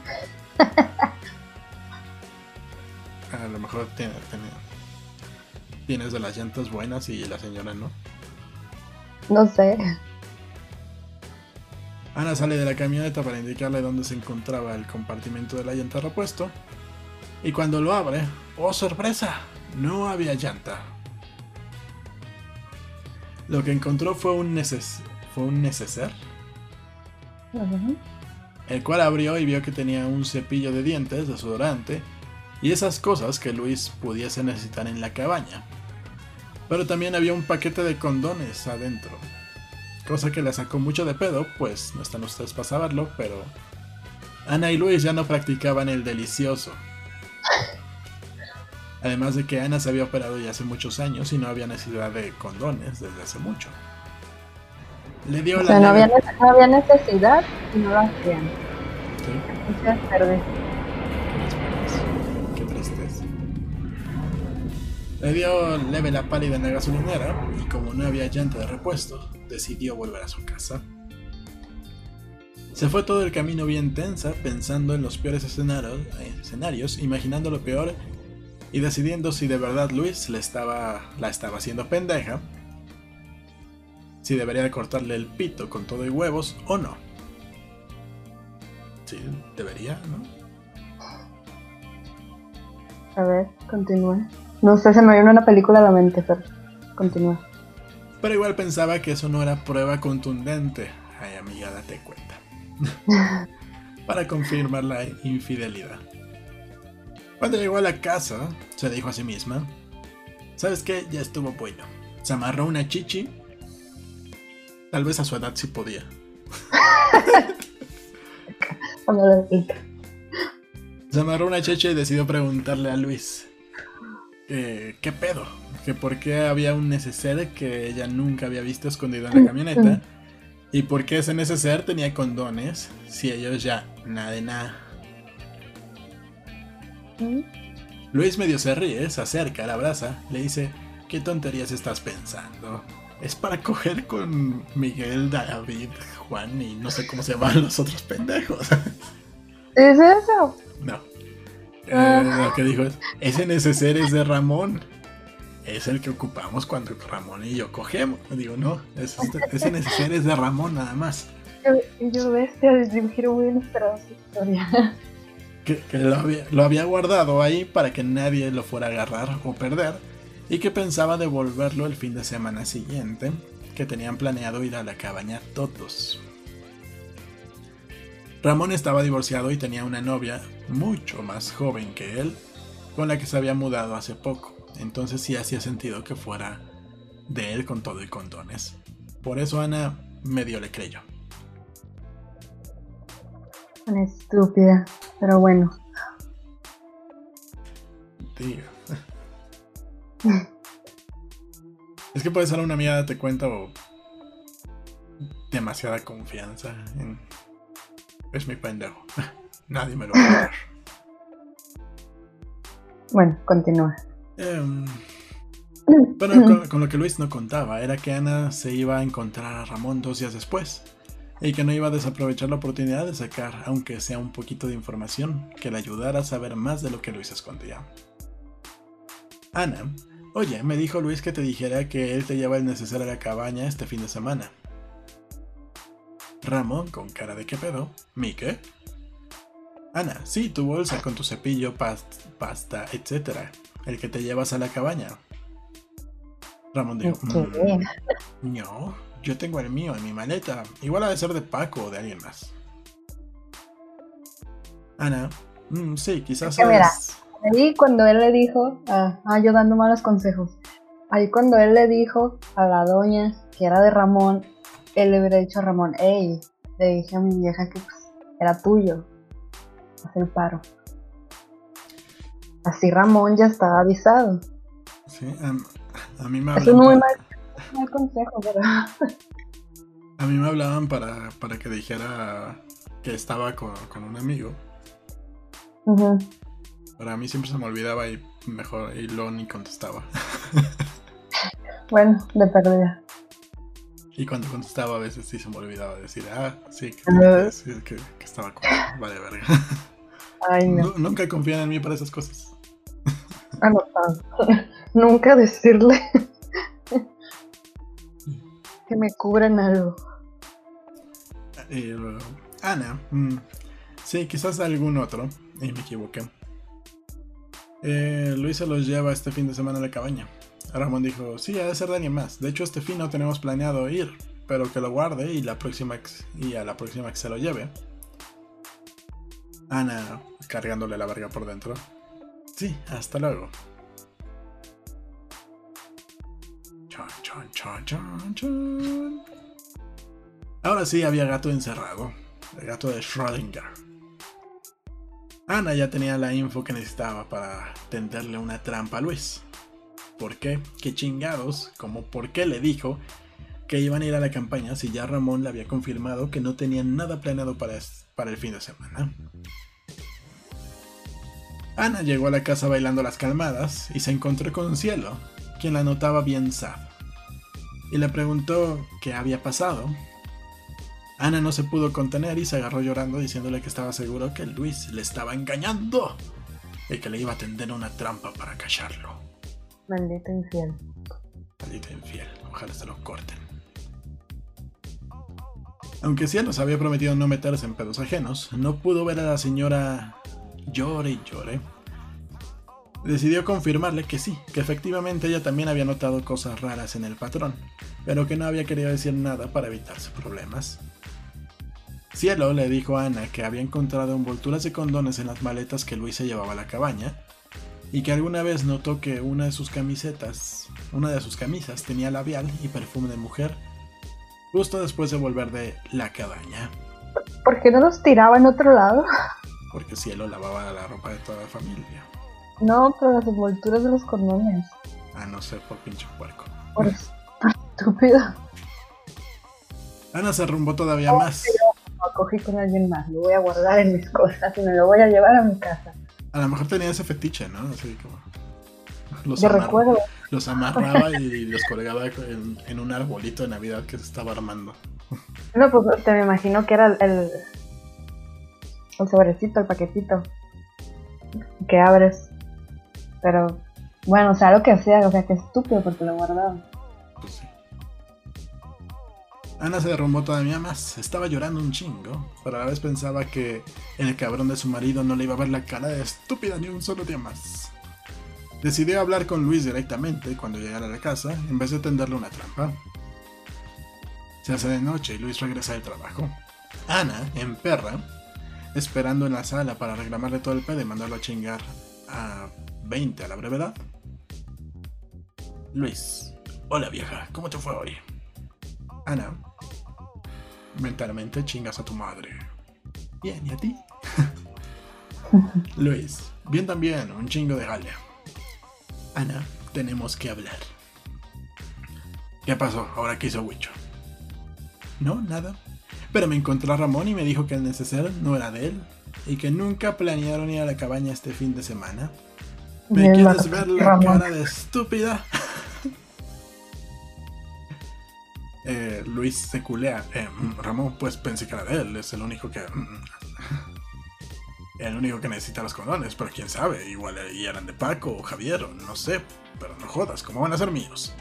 A lo mejor tiene, tiene- tienes de las llantas buenas y la señora no. No sé. Ana sale de la camioneta para indicarle dónde se encontraba el compartimento de la llanta repuesto. Y cuando lo abre, ¡oh sorpresa! No había llanta. Lo que encontró fue un, neces fue un neceser, el cual abrió y vio que tenía un cepillo de dientes, desodorante y esas cosas que Luis pudiese necesitar en la cabaña. Pero también había un paquete de condones adentro, cosa que le sacó mucho de pedo, pues no están ustedes para saberlo, pero Ana y Luis ya no practicaban el delicioso. Además de que Ana se había operado ya hace muchos años y no había necesidad de condones desde hace mucho. Le dio O la no había, no había necesidad y no lo hacían. Sí. Muchas tardes. Qué tristeza. Le dio leve la pálida en la gasolinera y como no había llanta de repuesto, decidió volver a su casa. Se fue todo el camino bien tensa, pensando en los peores escenarios, eh, escenarios, imaginando lo peor y decidiendo si de verdad Luis le estaba, la estaba haciendo pendeja, si debería de cortarle el pito con todo y huevos o no. Sí, debería, ¿no? A ver, continúa. No sé, se me vino una película a la mente, pero continúa. Pero igual pensaba que eso no era prueba contundente. Ay, amiga, date cuenta. Para confirmar la infidelidad. Cuando llegó a la casa, se dijo a sí misma: ¿Sabes qué? Ya estuvo bueno. Se amarró una chichi. Tal vez a su edad sí podía. Se amarró una chichi y decidió preguntarle a Luis: que, ¿Qué pedo? Que por qué había un neceser que ella nunca había visto escondido en la camioneta. ¿Y por qué ese neceser tenía condones si ellos ya nada de nada? ¿Mm? Luis medio se ríe, se acerca, la abraza, le dice, ¿qué tonterías estás pensando? Es para coger con Miguel, David, Juan y no sé cómo se llaman los otros pendejos. ¿Es eso? no. Eh, Ah. lo que dijo es, ese neceser es de Ramón. Es el que ocupamos cuando Ramón y yo cogemos. Digo, no, ese, ese neceser es de Ramón nada más. Yo, yo bestia, un giro muy su historia. Que, lo, había, lo había guardado ahí para que nadie lo fuera a agarrar o perder y que pensaba devolverlo el fin de semana siguiente, que tenían planeado ir a la cabaña todos. Ramón estaba divorciado y tenía una novia mucho más joven que él, con la que se había mudado hace poco, entonces sí hacía sentido que fuera de él con todo y condones. Por eso Ana medio le creyó. Una estúpida, pero bueno. Tío. es que puede ser una amiga, te cuenta, o demasiada confianza en... Es mi pendejo. Nadie me lo va a dar. Bueno, continúa. Pero con, con lo que Luis no contaba era que Ana se iba a encontrar a Ramón dos días después y que no iba a desaprovechar la oportunidad de sacar, aunque sea un poquito de información, que le ayudara a saber más de lo que Luis escondía. Ana, oye, me dijo Luis que te dijera que él te lleva el necesario a la cabaña este fin de semana. Ramón, con cara de qué pedo, ¿mi qué? Ana, sí, tu bolsa con tu cepillo, past- pasta, etc. El que te llevas a la cabaña. Ramón dijo. "Mm, no, yo tengo el mío en mi maleta. Igual ha de ser de Paco o de alguien más. Ana, "Mm, sí, quizás Es mira. es- Ahí cuando él le dijo, ah, ah, yo dando malos consejos. Ahí cuando él le dijo a la doña que era de Ramón, él le hubiera dicho a Ramón, hey, le dije a mi vieja que pues, era tuyo. Haz el paro. Así Ramón ya estaba avisado. Sí, am- a mí me Es un hablan muy mal, mal consejo, pero A mí me hablaban para, para que dijera que estaba con, con un amigo. Ujú. Pero a mí siempre se me olvidaba y mejor y luego ni contestaba. Bueno, de perdida. Y cuando contestaba a veces sí se me olvidaba decir, ah, sí, que, Ah. sí, que- que estaba con... Vale, verga. Ay, no. Nu- Nunca confían en mí para esas cosas. Anotado. Nunca decirle que me cubran algo. Luego, Ana, mm, sí, quizás algún otro, y me equivoqué. Eh, Luis se los lleva este fin de semana a la cabaña. Ramón dijo, sí, ha de ser de alguien más. De hecho, este fin no tenemos planeado ir, pero que lo guarde y, la próxima y a la próxima que se lo lleve. Ana cargándole la verga por dentro. Sí, hasta luego. Ahora sí había gato encerrado. El gato de Schrödinger. Ana ya tenía la info que necesitaba para tenderle una trampa a Luis. ¿Por qué? ¿Qué chingados? Como por qué le dijo que iban a ir a la campaña si ya Ramón le había confirmado que no tenían nada planeado para, para el fin de semana. Ana llegó a la casa bailando las calmadas y se encontró con Cielo, quien la notaba bien sad. Y le preguntó qué había pasado. Ana no se pudo contener y se agarró llorando diciéndole que estaba seguro que Luis le estaba engañando y que le iba a tender una trampa para callarlo. Maldito infiel. Maldito infiel, ojalá se lo corten. Aunque Cielos había prometido no meterse en pedos ajenos, no pudo ver a la señora llore y llore. Decidió confirmarle que sí, que efectivamente ella también había notado cosas raras en el patrón, pero que no había querido decir nada para evitarse problemas. Cielo le dijo a Ana que había encontrado envolturas de condones en las maletas que Luis se llevaba a la cabaña y que alguna vez notó que una de sus camisetas, una de sus camisas tenía labial y perfume de mujer justo después de volver de la cabaña, ¿Por qué no los tiraba en otro lado? porque Cielo lavaba la ropa de toda la familia. No, pero las envolturas de los condones. A no ser por pinche puerco. Por estúpido. Ana se rumbó todavía más. Lo cogí con alguien más. Lo voy a guardar en mis cosas y me lo voy a llevar a mi casa. A lo mejor tenía ese fetiche, ¿no? Así como. Los, Yo recuerdo. los amarraba y los colgaba en, en un arbolito de Navidad que se estaba armando. No, pues te me imagino que era el, el sobrecito, el paquetito que abres. Pero bueno, o sea, lo que hacía, o sea, que estúpido porque lo guardaba. Pues sí. Ana se derrumbó todavía más. Estaba llorando un chingo, pero a la vez pensaba que el cabrón de su marido no le iba a ver la cara de estúpida ni un solo día más. Decidió hablar con Luis directamente cuando llegara a la casa, en vez de tenderle una trampa. Se hace de noche y Luis regresa del trabajo. Ana, en perra, esperando en la sala para reclamarle todo el pedo y mandarlo a chingar a 20 a la brevedad. Luis, hola vieja, ¿cómo te fue hoy? Ana, mentalmente chingas a tu madre. Bien, ¿y a ti? Luis, bien también, un chingo de jale. Ana, tenemos que hablar. ¿Qué pasó? Ahora que hizo. No, nada. Pero me encontró a Ramón y me dijo que el neceser no era de él y que nunca planearon ir a la cabaña este fin de semana. ¿Me quieres ver la Ramón. cara de estúpida? Eh, Luis se culea. Eh, Ramón, pues pensé que era de él. Es el único que. mm, El único que necesita los condones, pero quién sabe. Igual eran de Paco o Javier, o no sé. Pero no jodas, ¿cómo van a ser míos?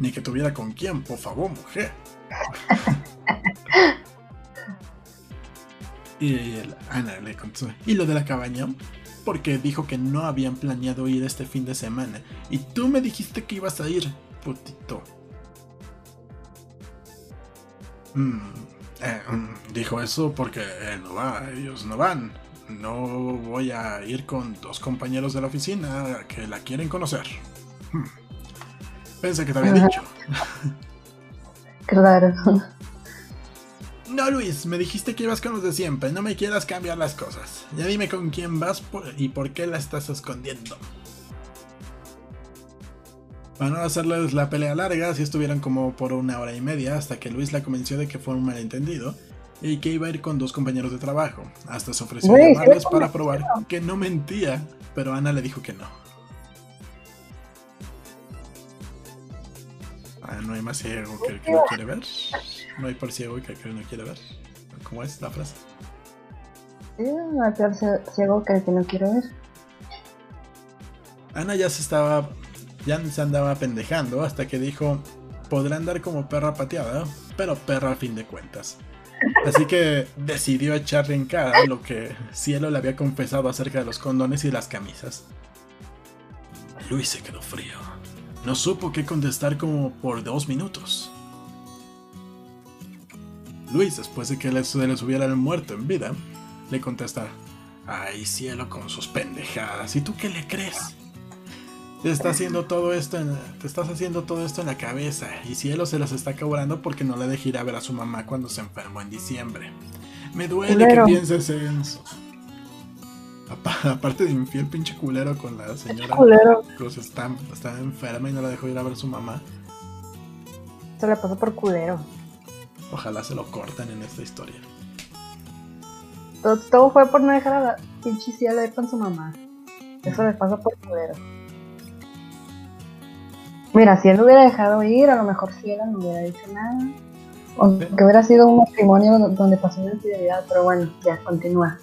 Ni que tuviera con quién, por favor, mujer. y el- Ana le contestó. ¿Y lo de la cabaña? Porque dijo que no habían planeado ir este fin de semana. Y tú me dijiste que ibas a ir, putito. Mm, eh, mm, dijo eso porque él no va, ellos no van. No voy a ir con dos compañeros de la oficina que la quieren conocer. Hmm. Pensé que te había dicho. Claro. No, Luis, me dijiste que ibas con los de siempre. No me quieras cambiar las cosas. Ya dime con quién vas por- y por qué la estás escondiendo. Para no hacerles la pelea larga, si estuvieron como por una hora y media hasta que Luis la convenció de que fue un malentendido y que iba a ir con dos compañeros de trabajo. Hasta se ofreció a llamarles para probar que no mentía, pero Ana le dijo que no. Ah, no hay más ciego que el que no quiere ver. No hay por ciego que el que no quiere ver. ¿Cómo es la frase? Sí, no hay peor ciego que el que no quiere ver. Ana ya se estaba. Ya se andaba pendejando hasta que dijo: Podrá andar como perra pateada, pero perra al fin de cuentas. Así que decidió echarle en cara lo que Cielo le había confesado acerca de los condones y las camisas. Luis se quedó frío. No supo qué contestar como por dos minutos. Luis, después de que se les hubiera muerto en vida, le contesta, ay cielo con sus pendejadas, ¿y tú qué le crees? Te está haciendo todo esto en, te estás haciendo todo esto en la cabeza y Cielo se las está cobrando porque no le dejé ir a ver a su mamá cuando se enfermó en diciembre. Me duele que pienses en eso. Aparte de infiel pinche culero con la señora Cruz está, está enferma y no la dejó ir a ver a su mamá. Se le pasó por culero. Ojalá se lo corten en esta historia. Todo, fue por no dejar a la pinche Cielo ir con su mamá. Eso le pasó por culero. Mira, si él lo hubiera dejado ir, a lo mejor él no hubiera dicho nada. O que hubiera sido un matrimonio donde pasó una infidelidad, pero bueno, ya, continúa.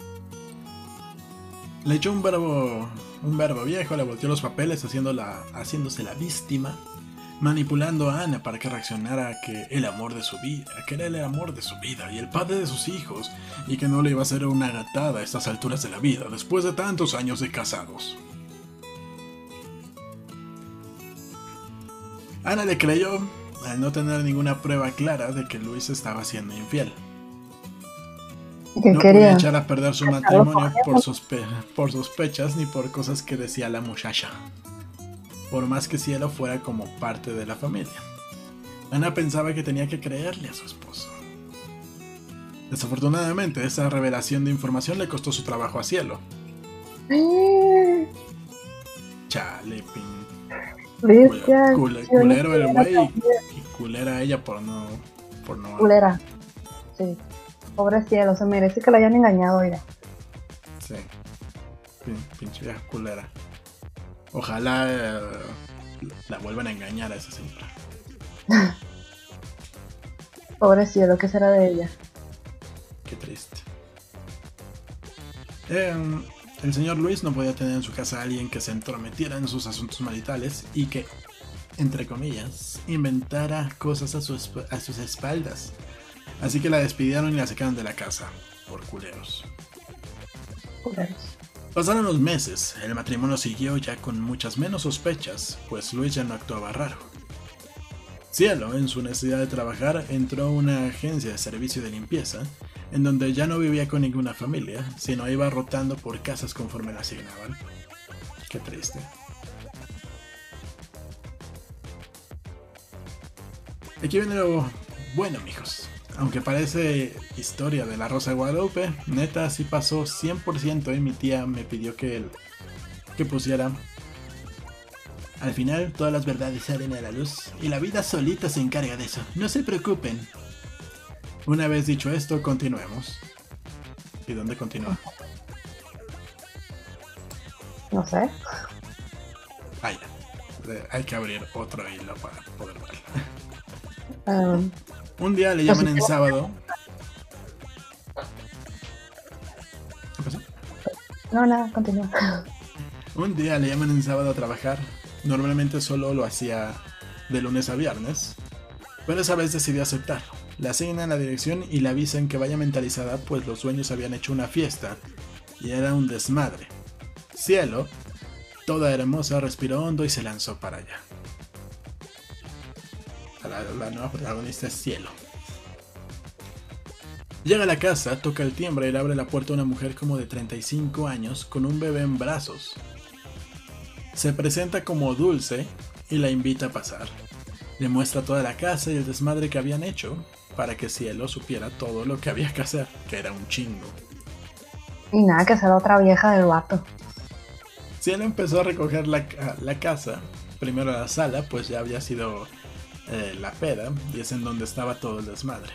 Le echó un verbo, un verbo viejo, le volteó los papeles haciéndola, haciéndose la víctima, manipulando a Ana para que reaccionara a que el amor de su vida, que era el amor de su vida y el padre de sus hijos, y que no le iba a hacer una gatada a estas alturas de la vida, después de tantos años de casados. Ana le creyó al no tener ninguna prueba clara de que Luis estaba siendo infiel. no quería echar a perder su matrimonio por, por sospechas ni por cosas que decía la muchacha. Por más que Cielo fuera como parte de la familia. Ana pensaba que tenía que creerle a su esposo. Desafortunadamente, esa revelación de información le costó su trabajo a Cielo. Chale, pin culero el güey y culera ella por no. Por no culera. Sí. Pobre cielo, se merece que la hayan engañado, mira. Sí. pinche vieja culera. Ojalá eh, la vuelvan a engañar a esa señora. Pobre cielo, ¿qué será de ella? Qué triste. Eh, el señor Luis no podía tener en su casa a alguien que se entrometiera en sus asuntos maritales y que, entre comillas, inventara cosas a, sus espaldas. Así que la despidieron y la sacaron de la casa, por culeros. Culeros. Pasaron los meses, el matrimonio siguió ya con muchas menos sospechas, pues Luis ya no actuaba raro. Cielo, en su necesidad de trabajar, entró a una agencia de servicio de limpieza en donde ya no vivía con ninguna familia, sino iba rotando por casas conforme la asignaban. Qué triste. Aquí viene lo bueno, mijos. Aunque parece historia de la Rosa de Guadalupe, neta así pasó 100% y mi tía me pidió que, que pusiera. Al final todas las verdades salen a la luz y la vida solita se encarga de eso. No se preocupen, una vez dicho esto, continuemos. ¿Y dónde continúa? No sé. Ah, Hay que abrir otro hilo para poder verlo. Um, Un día le llaman en sábado. ¿Qué pasó? No, nada, continúa. Un día le llaman en sábado a trabajar. Normalmente solo lo hacía de lunes a viernes. Pero esa vez decidió aceptarlo. La asignan la dirección y le avisan que vaya mentalizada pues los dueños habían hecho una fiesta y era un desmadre. Cielo, toda hermosa, respiró hondo y se lanzó para allá. La, la nueva protagonista es Cielo. Llega a la casa, toca el timbre y le abre la puerta a una mujer como de 35 años con un bebé en brazos. Se presenta como Dulce y la invita a pasar. Le muestra toda la casa y el desmadre que habían hecho, para que Cielo supiera todo lo que había que hacer, que era un chingo. Y nada, que ser otra vieja del vato. Cielo empezó a recoger la, casa, primero la sala, pues ya había sido eh, la peda, y es en donde estaba todo el desmadre.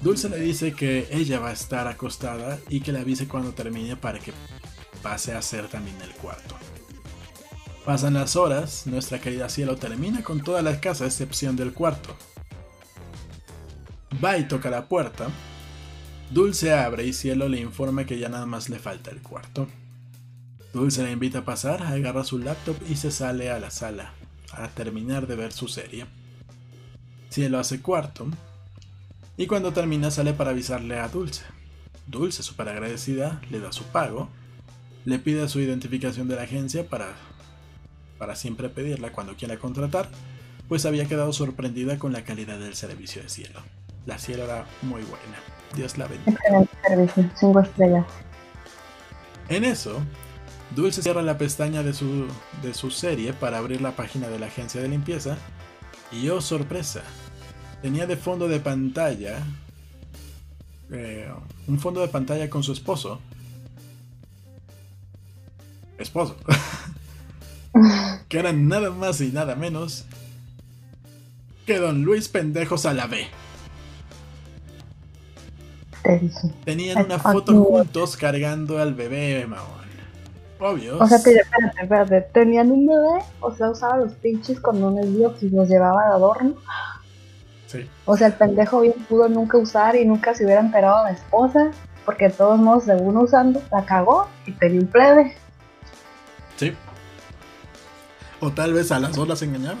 Dulce le dice que ella va a estar acostada y que le avise cuando termine para que pase a hacer también el cuarto. Pasan las horas, nuestra querida Cielo termina con toda la casa a excepción del cuarto. Va y toca la puerta. Dulce abre y Cielo le informa que ya nada más le falta el cuarto. Dulce la invita a pasar, agarra su laptop y se sale a la sala a terminar de ver su serie. Cielo hace cuarto y cuando termina sale para avisarle a Dulce. Dulce, súper agradecida, le da su pago, le pide su identificación de la agencia para, para siempre pedirla cuando quiera contratar, pues había quedado sorprendida con la calidad del servicio de cielo. La cielo era muy buena. Dios la bendiga. Excelente servicio, cinco estrellas. En eso, Dulce cierra la pestaña de su, de su serie para abrir la página de la agencia de limpieza y oh sorpresa, tenía de fondo de pantalla eh, un fondo de pantalla con su esposo. Esposo. que era nada más y nada menos que don Luis Pendejo Salavé. Te dije. Tenían una foto juntos cargando al bebé, mamón. Obvio. O sea, te, espérate, espérate. Tenían un bebé, o sea, usaba los pinches condones bios y los llevaba de adorno. Sí. O sea, el pendejo bien pudo nunca usar y nunca se hubiera enterado a la esposa, porque de todos modos, según usando, la cagó y tenía un plebe. Sí. O tal vez a las dos las engañaba.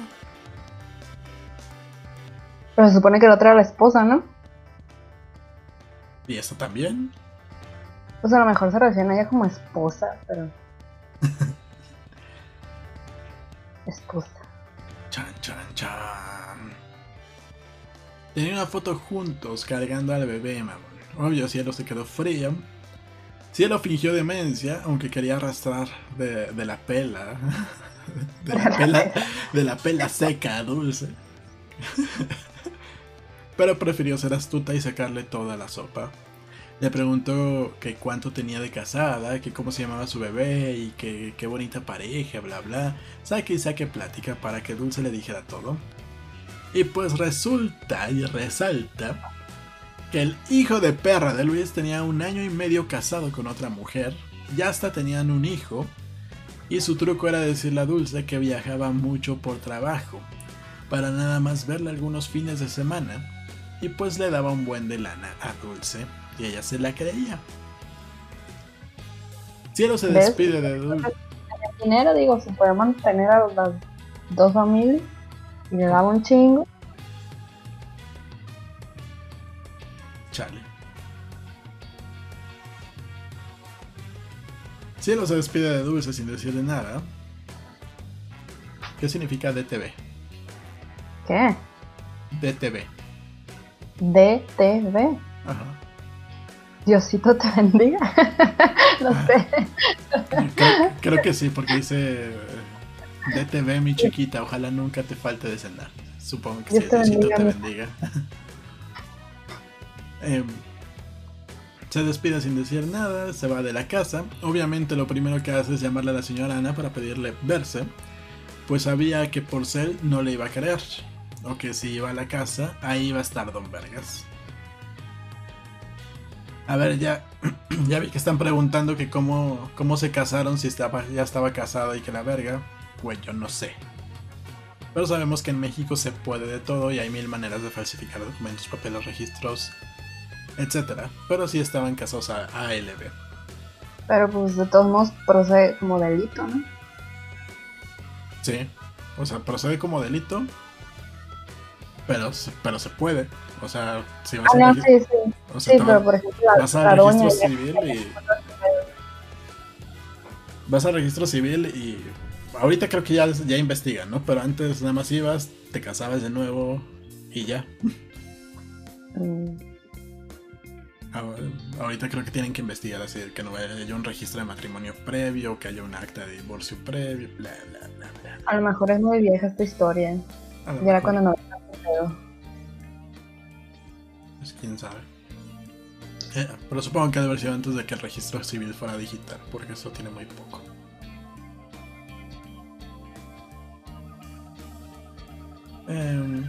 Pero se supone que la otra era la esposa, ¿no? Y eso también. Pues a lo mejor se refieren a ella como esposa, pero. esposa. Chan, chan, chan. Tenían una foto juntos cargando al bebé, mamón. Obvio, Cielo se quedó frío. Cielo fingió demencia, aunque quería arrastrar de, la pela. De la pela, de la seca dulce. Pero prefirió ser astuta y sacarle toda la sopa. Le preguntó que cuánto tenía de casada, que cómo se llamaba su bebé y que qué bonita pareja, bla bla. Saque y saque plática para que Dulce le dijera todo. Y pues resulta y resalta que el hijo de perra de Luis tenía un año y medio casado con otra mujer, ya hasta tenían un hijo, y su truco era decirle a Dulce que viajaba mucho por trabajo, para nada más verla algunos fines de semana, y pues le daba un buen de lana a Dulce, y ella se la creía. Cielo se ¿Ves? despide de Dulce. El dinero, digo, se puede mantener a las dos familias y le daba un chingo. Chale. Cielo se despide de Dulce sin decirle nada. ¿Qué significa DTV? ¿Qué? DTV. DTV. Ajá. Diosito te bendiga. no Ah. sé. Creo, creo que sí, porque dice DTV, mi chiquita, ojalá nunca te falte de cenar. Supongo que sí, Dios te bendiga, te bendiga. Em, se despide sin decir nada, se va de la casa. Obviamente lo primero que hace es llamarle a la señora Ana para pedirle verse, pues sabía que Porcel no le iba a querer, o que si iba a la casa, ahí iba a estar Don Vergas. A ver, ya, ya vi que están preguntando que cómo, cómo se casaron si estaba, ya estaba casada y que la verga. Pues yo no sé. Pero sabemos que en México se puede de todo y hay mil maneras de falsificar documentos, papeles, registros, etc. Pero sí estaban casados a ALB. Pero pues de todos modos procede como delito, ¿no? Sí. O sea, procede como delito. Pero, se- pero se puede. O sea, si vas Ah, a no, sí, sí. o sea, Sí, pero por ejemplo, vas doña registro civil y vas al registro civil y ahorita creo que ya, ya investigan, ¿no? Pero antes nada más ibas, te casabas de nuevo y ya. Mm, Ahora- Ahorita creo que tienen que investigar así que no haya un registro de matrimonio previo, que haya un acta de divorcio previo, bla bla bla bla. A lo mejor es muy vieja esta historia. Ya era cuando no pedo. pues, quién sabe. Eh, pero supongo que ha de haber sido antes de que el registro civil fuera digital, porque eso tiene muy poco. Em,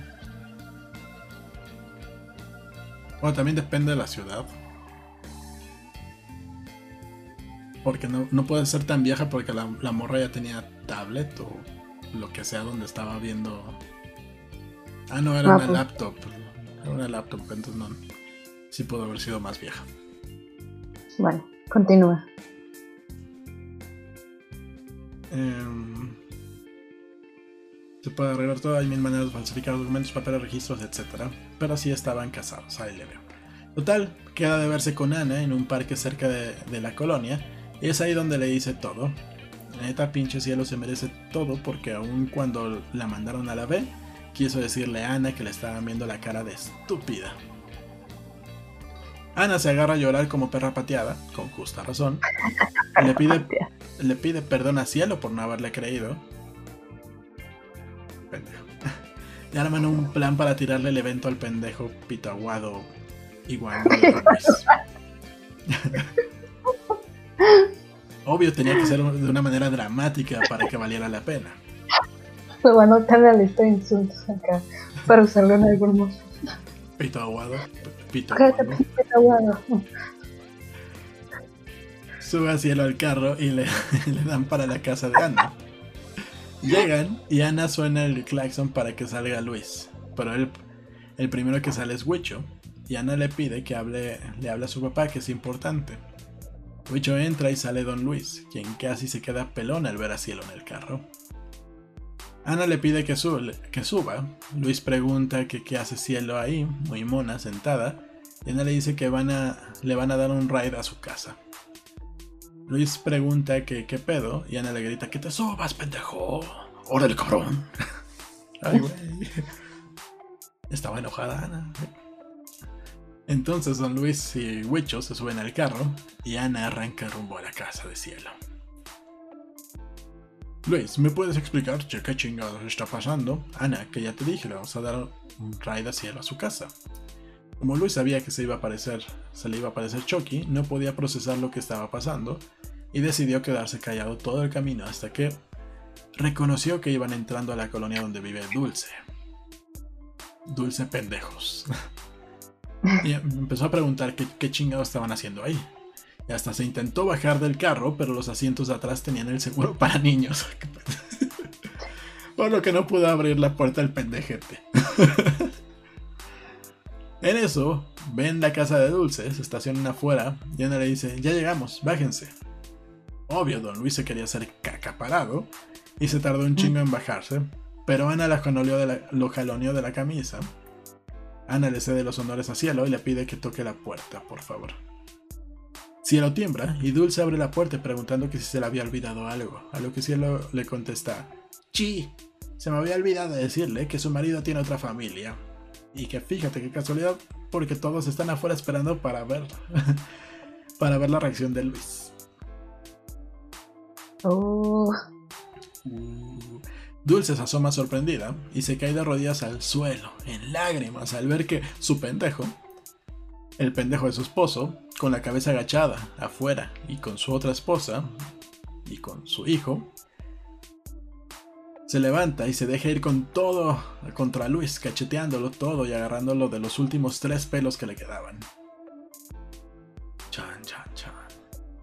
Bueno, también depende de la ciudad. Porque no, no puede ser tan vieja porque la, la morra ya tenía tablet o lo que sea donde estaba viendo. Ah, no, era Ah, una pues. laptop. Era una laptop, entonces no. Sí pudo haber sido más vieja. Bueno, continúa. Em, se puede arreglar todo, hay mil maneras de falsificar documentos, papeles, registros, etc. Pero sí estaban casados, ahí le veo. Total, queda de verse con Ana en un parque cerca de, de la colonia, y es ahí donde le dice todo. Neta, pinche cielo se merece todo porque aun cuando la mandaron a la B, quiso decirle a Ana que le estaban viendo la cara de estúpida. Ana se agarra a llorar como perra pateada, con justa razón. Le pide, le pide perdón a Cielo por no haberle creído. Pendejo. Y arman un plan para tirarle el evento al pendejo pito aguado igual. Obvio tenía que ser de una manera dramática para que valiera la pena. Me voy a anotar la lista de insultos acá para usarlo en algún momento. Pito aguado. Pito aguado. Sube a cielo al carro y le, le dan para la casa de Ana. Llegan y Ana suena el claxon para que salga Luis. Pero el, el primero que sale es Wicho. Y Ana le pide que hable, le hable a su papá que es importante. Wicho entra y sale Don Luis, quien casi se queda pelón al ver a Cielo en el carro. Ana le pide que, que suba. Luis pregunta que qué hace Cielo ahí, muy mona, sentada. Y Ana le dice que van a, le van a dar un ride a su casa. Luis pregunta que qué pedo y Ana le grita que te subas, pendejo. Órale, cabrón. Ay, güey. Estaba enojada Ana. Entonces Don Luis y Huicho se suben al carro y Ana arranca rumbo a la casa de cielo. Luis, ¿me puedes explicar che, qué chingados está pasando? Ana, que ya te dije, le vamos a dar un ride a cielo a su casa. Como Luis sabía que se iba a aparecer, se le iba a aparecer Chucky, no podía procesar lo que estaba pasando y decidió quedarse callado todo el camino hasta que reconoció que iban entrando a la colonia donde vive Dulce. Dulce pendejos. y empezó a preguntar qué, qué chingados estaban haciendo ahí. Y hasta se intentó bajar del carro, pero los asientos de atrás tenían el seguro para niños. Por lo que no pudo abrir la puerta el pendejete. En eso, ven la casa de Dulce, se estacionan afuera y Ana le dice, ya llegamos, bájense. Obvio, don Luis se quería hacer caca parado y se tardó un chingo en bajarse, pero Ana la de la, lo jaloneó de la camisa. Ana le cede los honores a Cielo y le pide que toque la puerta, por favor. Cielo tiembla y Dulce abre la puerta preguntando que si se le había olvidado algo, a lo que Cielo le contesta, Chi, se me había olvidado decirle que su marido tiene otra familia. Y que fíjate qué casualidad, porque todos están afuera esperando para ver para ver la reacción de Luis. Oh, Uh. Dulce se asoma sorprendida y se cae de rodillas al suelo, en lágrimas, al ver que su pendejo, el pendejo de su esposo, con la cabeza agachada afuera y con su otra esposa y con su hijo, se levanta y se deja ir con todo contra Luis, cacheteándolo todo y agarrándolo de los últimos tres pelos que le quedaban. Chan, chan.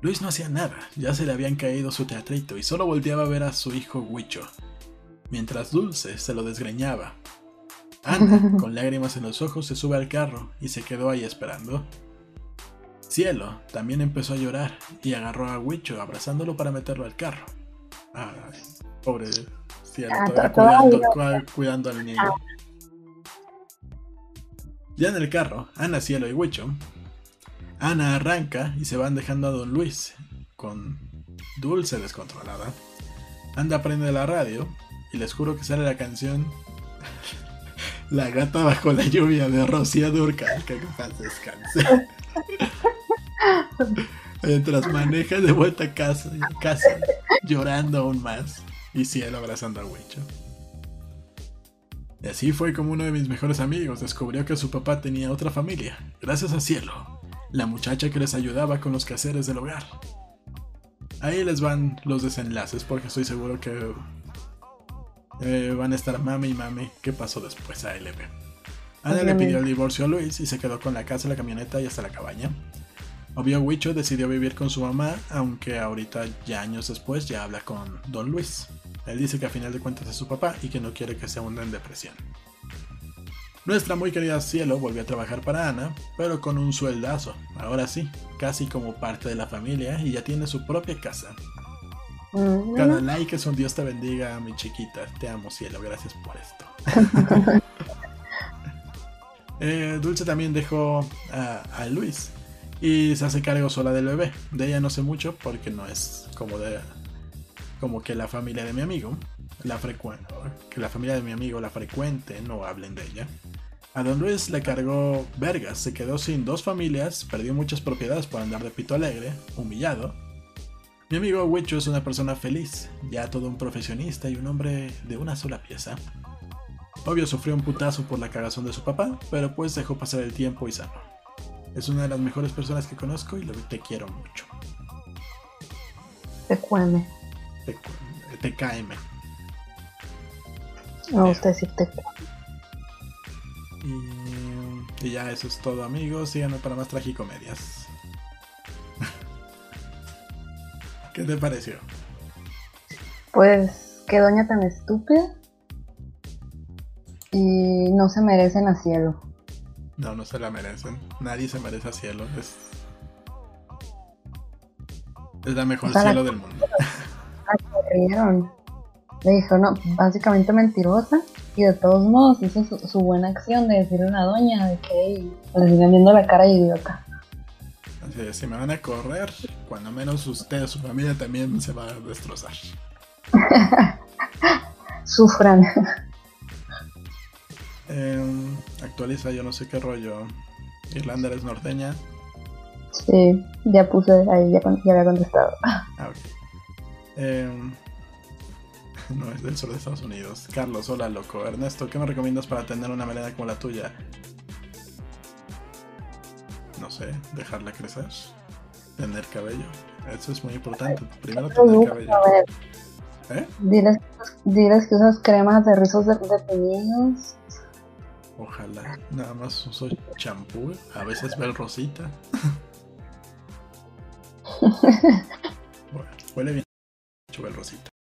Luis no hacía nada, ya se le habían caído su teatrito y solo volteaba a ver a su hijo Huicho, mientras Dulce se lo desgreñaba. Ana, con lágrimas en los ojos, se sube al carro y se quedó ahí esperando. Cielo también empezó a llorar y agarró a Huicho abrazándolo para meterlo al carro. Ay, pobre Cielo, Ah, todavía cuidando, cuidando al niño. Ya en el carro, Ana, Cielo y Huicho Ana arranca y se van dejando a Don Luis, con Dulce descontrolada. Anda prende la radio y les juro que sale la canción La gata bajo la lluvia de Rocío Durcal, que paz descanse. Mientras maneja de vuelta a casa, casa, llorando aún más, y cielo abrazando a Huicho. Y así fue como uno de mis mejores amigos descubrió que su papá tenía otra familia, gracias a Cielo, la muchacha que les ayudaba con los quehaceres del hogar. Ahí les van los desenlaces porque estoy seguro que eh, van a estar mami y mami qué pasó después a LB. Ana le pidió el divorcio a Luis y se quedó con la casa, la camioneta y hasta la cabaña. Obvio, Huicho decidió vivir con su mamá, aunque ahorita, ya años después, ya habla con Don Luis. Él dice que a final de cuentas es su papá y que no quiere que se hunda en depresión. Nuestra muy querida Cielo volvió a trabajar para Ana, pero con un sueldazo, ahora sí, casi como parte de la familia y ya tiene su propia casa. Mm. Cada like es un Dios te bendiga, mi chiquita. Te amo, Cielo, gracias por esto. Eh, Dulce también dejó a Luis y se hace cargo sola del bebé. De ella no sé mucho porque no es como de como que la familia de mi amigo, la frecuente, que la familia de mi amigo la frecuente no hablen de ella. A Don Luis le cargó vergas, se quedó sin dos familias, perdió muchas propiedades por andar de pito alegre, humillado. Mi amigo Wicho es una persona feliz, ya todo un profesionista y un hombre de una sola pieza. Obvio sufrió un putazo por la cagazón de su papá, pero pues dejó pasar el tiempo y sano. Es una de las mejores personas que conozco y te quiero mucho. TQM. TKM. Me gusta decir Y, y ya eso es todo amigos. Síganme para más tragicomedias. ¿Qué te pareció? Pues qué doña tan estúpida. Y no se merecen a cielo. No, no se la merecen. Nadie se merece a cielo. Es, es la mejor cielo del mundo. Le dijo, no, básicamente mentirosa. Y de todos modos hizo su, buena acción de decirle a una doña de que le siguen viendo la cara idiota. Así si me van a correr, cuando menos usted, su familia también se va a destrozar. Sufran. Em, actualiza, yo no sé qué rollo. Irlanda es norteña. Sí, ya puse ahí, ya, ya había contestado. Ah, ok. Em, no, es del sur de Estados Unidos. Carlos, hola loco. Ernesto, ¿qué me recomiendas para tener una melena como la tuya? No sé, dejarla crecer. Tener cabello. Eso es muy importante. Primero tener cabello. ¿Eh? Diles, diles que usas cremas de rizos de, de Ojalá. Nada más uso champú. A veces ve el rosita. bueno, huele bien. Chuve el rosita.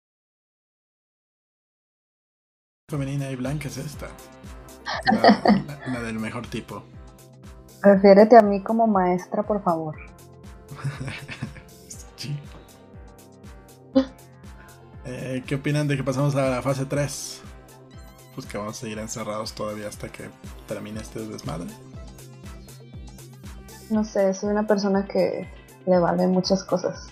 Femenina y blanca es esta. La, del mejor tipo. Refiérete a mí como maestra, por favor. sí. Eh, ¿Qué opinan de que pasamos a la fase 3? pues que vamos a seguir encerrados todavía hasta que termine este desmadre. No sé, soy una persona que le vale muchas cosas.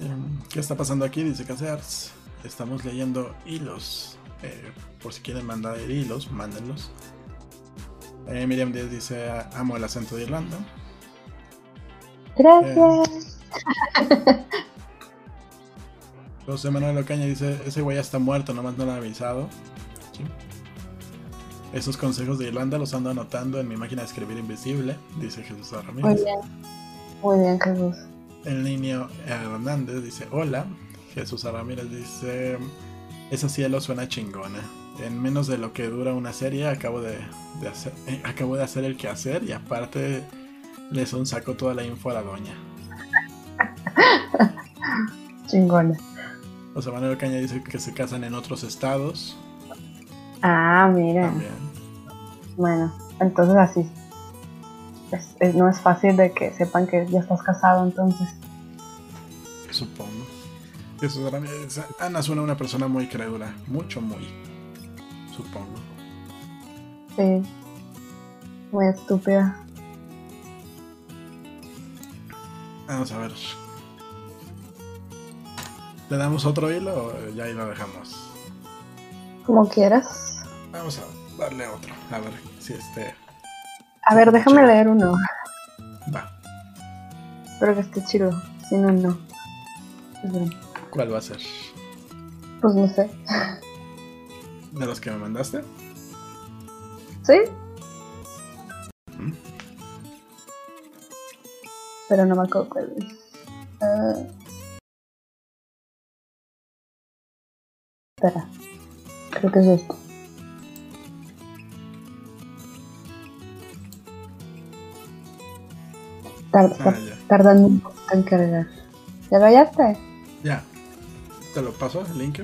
Em, ¿Qué está pasando aquí? Dice Casears. Estamos leyendo hilos. Eh, por si quieren mandar hilos, mándenlos. Eh, Miriam Díaz dice: Amo el acento de Irlanda. Gracias. Eh, José Manuel Ocaña dice, ese güey ya está muerto, nomás no lo han avisado. Esos consejos de Irlanda los ando anotando en mi máquina de escribir invisible, dice Jesús Ramírez. Muy bien. Muy bien, Jesús. El niño Hernández dice, hola. Jesús Ramírez dice, esa cielo suena chingona. En menos de lo que dura una serie acabo de, hacer, eh, acabo de hacer el quehacer y aparte le son saco toda la info a la doña. chingona. José Manuel Caña dice que se casan en otros estados. Ah, mira. Bueno, entonces así. no es fácil de que sepan que ya estás casado entonces. Supongo. Ana suena una persona muy crédula. Mucho, muy. Supongo. Sí. Muy estúpida. Vamos a ver ¿Le damos otro hilo o ya ahí lo dejamos? Como quieras. Vamos a darle otro, a ver si este. A ver, déjame leer uno. Va. Espero que esté chido. Si no, no. ¿Cuál va a ser? Pues no sé. ¿De los que me mandaste? Sí. Pero no me acuerdo cuál es. Ah. Espera. Creo que es esto. Tarda, ah, en cargar. ¿Ya lo hallaste? Ya. ¿Te lo paso el link?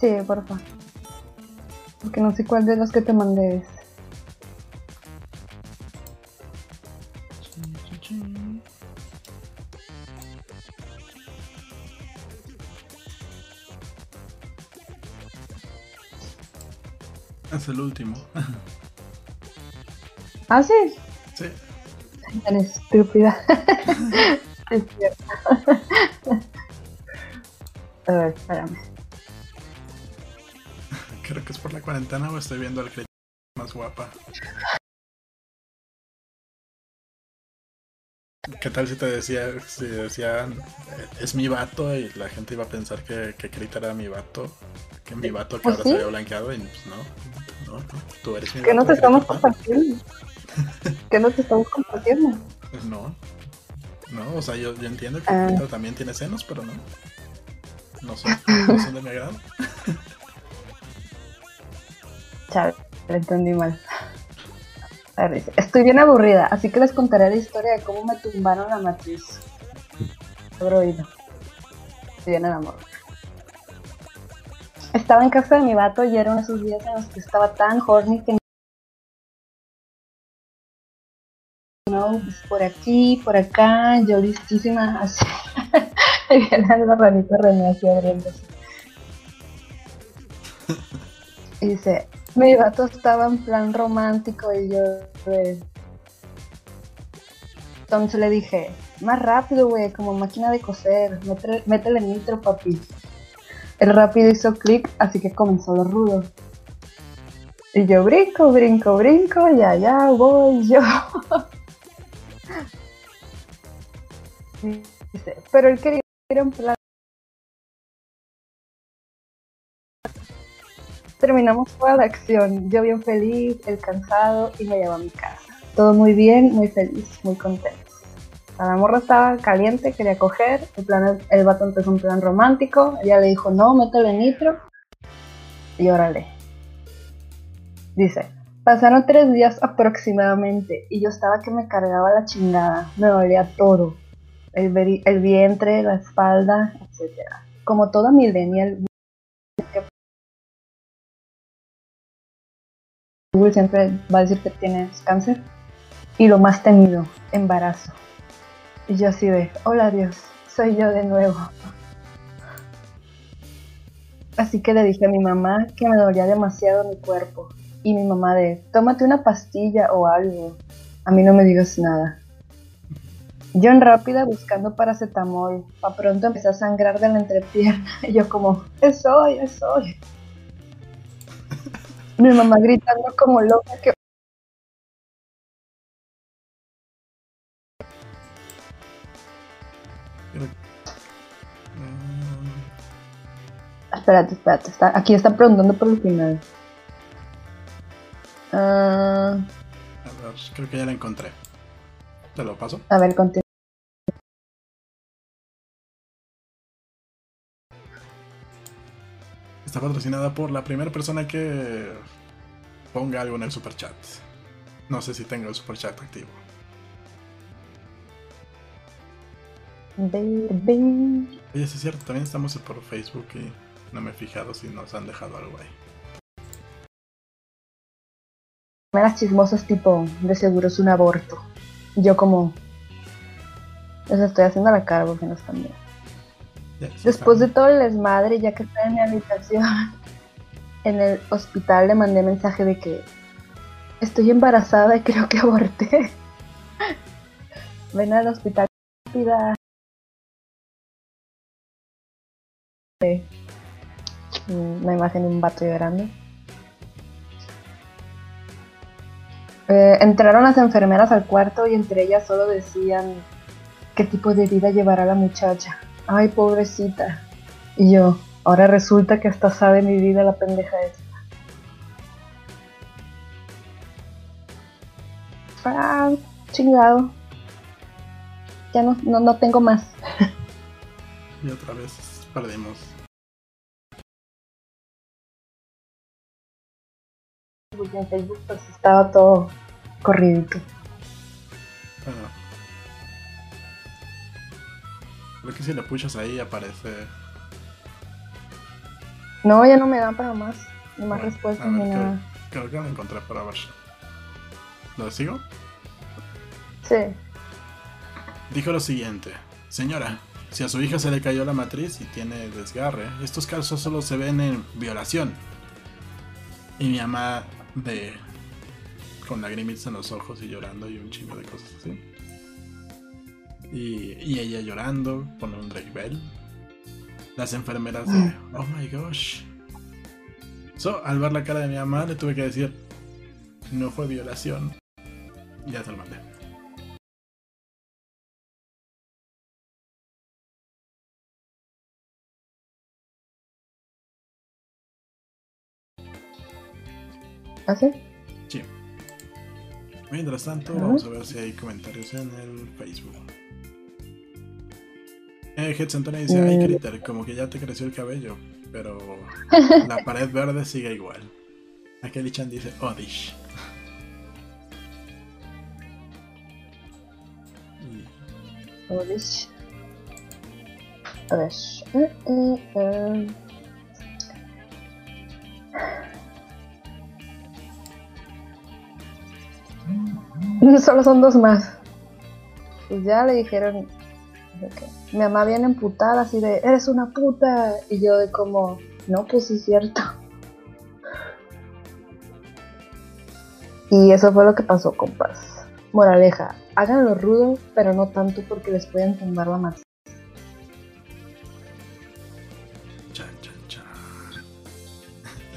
Sí, porfa. Porque no sé cuál de los que te mandé es. Es el último. Ah, sí. Sí. Tan estúpida. es cierto. A ver, espérame. Creo que es por la cuarentena o estoy viendo al que más guapa. ¿Qué tal si te decía, si decían, es mi vato y la gente iba a pensar que, que Krita era mi vato? Que mi vato que Pues ahora sí. se había blanqueado y pues no, no, no, tú eres mi Que no vato, te estamos compartiendo. Que no te estamos compartiendo. Pues no, no, o sea, yo, yo entiendo que Ah. Krita también tiene senos, pero no. No son, no son de mi agrado. Chale, lo entendí mal. Estoy bien aburrida, así que les contaré la historia de cómo me tumbaron la matriz. Oído. Estoy bien enamorada. Estaba en casa de mi vato y eran esos días en los que estaba tan horny que no, pues por aquí, por acá, yo listísima, así. Y viene la ranita René así abriéndose. Y dice, mi vato estaba en plan romántico y yo de... Entonces le dije, más rápido, güey, como máquina de coser, métele, métele nitro, papi. El rápido hizo clic, así que comenzó lo rudo. Y yo brinco, brinco, brinco, y allá voy yo. Dice, pero él quería Terminamos toda la acción, yo bien feliz, él cansado y me llevó a mi casa. Todo muy bien, muy feliz, muy contento. La morra estaba caliente, quería coger, el, plan, el vato empezó un plan romántico, ella le dijo, no, métele nitro, y órale. Dice, pasaron tres días aproximadamente, y yo estaba que me cargaba la chingada, me dolía todo, el, el vientre, la espalda, etc. Como toda millennial, Google siempre va a decir que tienes cáncer. Y lo más temido, embarazo. Y yo así de, hola Dios, soy yo de nuevo. Así que le dije a mi mamá que me dolía demasiado mi cuerpo. Y mi mamá de, tómate una pastilla o algo. A mí no me digas nada. Yo en rápida buscando paracetamol. Pa' pronto empecé a sangrar de la entrepierna. Y yo como, es hoy, es hoy. Mi mamá gritando como loca que Mm, Espérate, espérate. Está, aquí está preguntando por el final. Ah, a ver, creo que ya la encontré. Te lo paso. a ver, continúa. Está patrocinada por la primera persona que ponga algo en el super chat. No sé si tengo el super chat activo. Baby. Oye, sí es cierto, también estamos por Facebook y no me he fijado si nos han dejado algo ahí. Primeras chismosas tipo, de seguro es un aborto. Y yo como, les estoy haciendo la cara porque no están bien. Después de todo el desmadre, ya que estaba en mi habitación, en el hospital le mandé mensaje de que estoy embarazada y creo que aborté. Ven al hospital rápida. Eh, Una imagen de un vato llorando. Eh, entraron las enfermeras al cuarto y entre ellas solo decían qué tipo de vida llevará la muchacha. Ay, pobrecita. Y yo, ahora resulta que hasta sabe mi vida la pendeja esta. Ah, chingado. Ya no, no, no tengo más. Y otra vez perdimos. Porque en Facebook pues estaba todo corridito. Bueno, Creo que si le puchas ahí aparece. No, ya no me dan para más. Ni más Bueno, respuestas ni creo, nada. creo que lo encontré para ver. ¿Lo sigo? Sí. Dijo lo siguiente: Señora, si a su hija se le cayó la matriz y tiene desgarre, estos casos solo se ven en violación. Y mi mamá de. con lagrimitas en los ojos y llorando y un chingo de cosas así. Y, y ella llorando, pone un Drake Bell. Las enfermeras de. Oh my gosh. So, al ver la cara de mi mamá, le tuve que decir: No fue violación. Y ya te lo mandé. ¿Así? Sí. Mientras tanto, vamos a ver si hay comentarios en el Facebook. Eh, Heads Antonio dice, ay Mm. Critter, como que ya te creció el cabello, pero la pared verde sigue igual. Aquel Chan dice, Odish. Polish. A ver. eh, eh, eh. Solo son dos más. Y ya le dijeron mi mamá viene emputada así de eres una puta y yo de como no pues sí cierto. Y eso fue lo que pasó compas. Moraleja, háganlo rudo, pero no tanto porque les pueden tumbar la masa. Chan, chan, chan.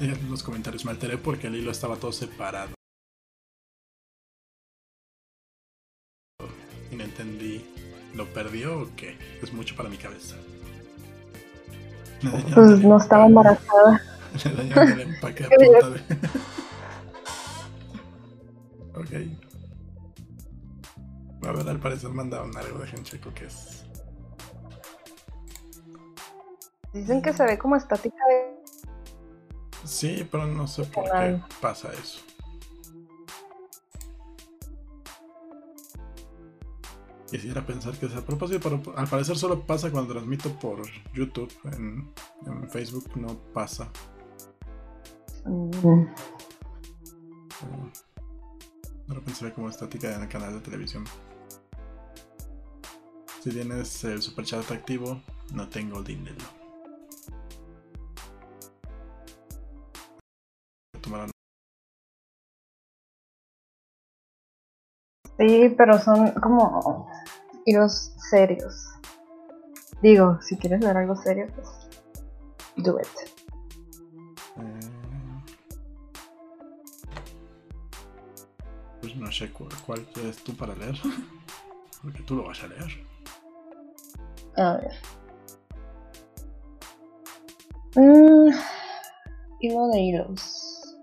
En los comentarios me alteré porque el hilo estaba todo separado. Y no entendí. ¿Lo perdió o qué? Es mucho para mi cabeza. Pues no estaba embarazada. Le dañaron el empaque a punta de... ok. A ver, al parecer mandaron algo de Gencheco que es... Dicen que se ve como estática de... Sí, pero no sé por qué pasa eso. Quisiera pensar que es a propósito, pero al parecer solo pasa cuando transmito por YouTube. En, en Facebook no pasa. Mm, se ve como estática en el canal de televisión. Si tienes el superchat activo, no tengo dinero. Sí, pero son como hilos serios. Digo, si quieres ver algo serio, pues do it. eh, Pues no sé cuál, cuál quieres tú para leer. Porque tú lo vas a leer. A ver. Mm, hilo de hilos.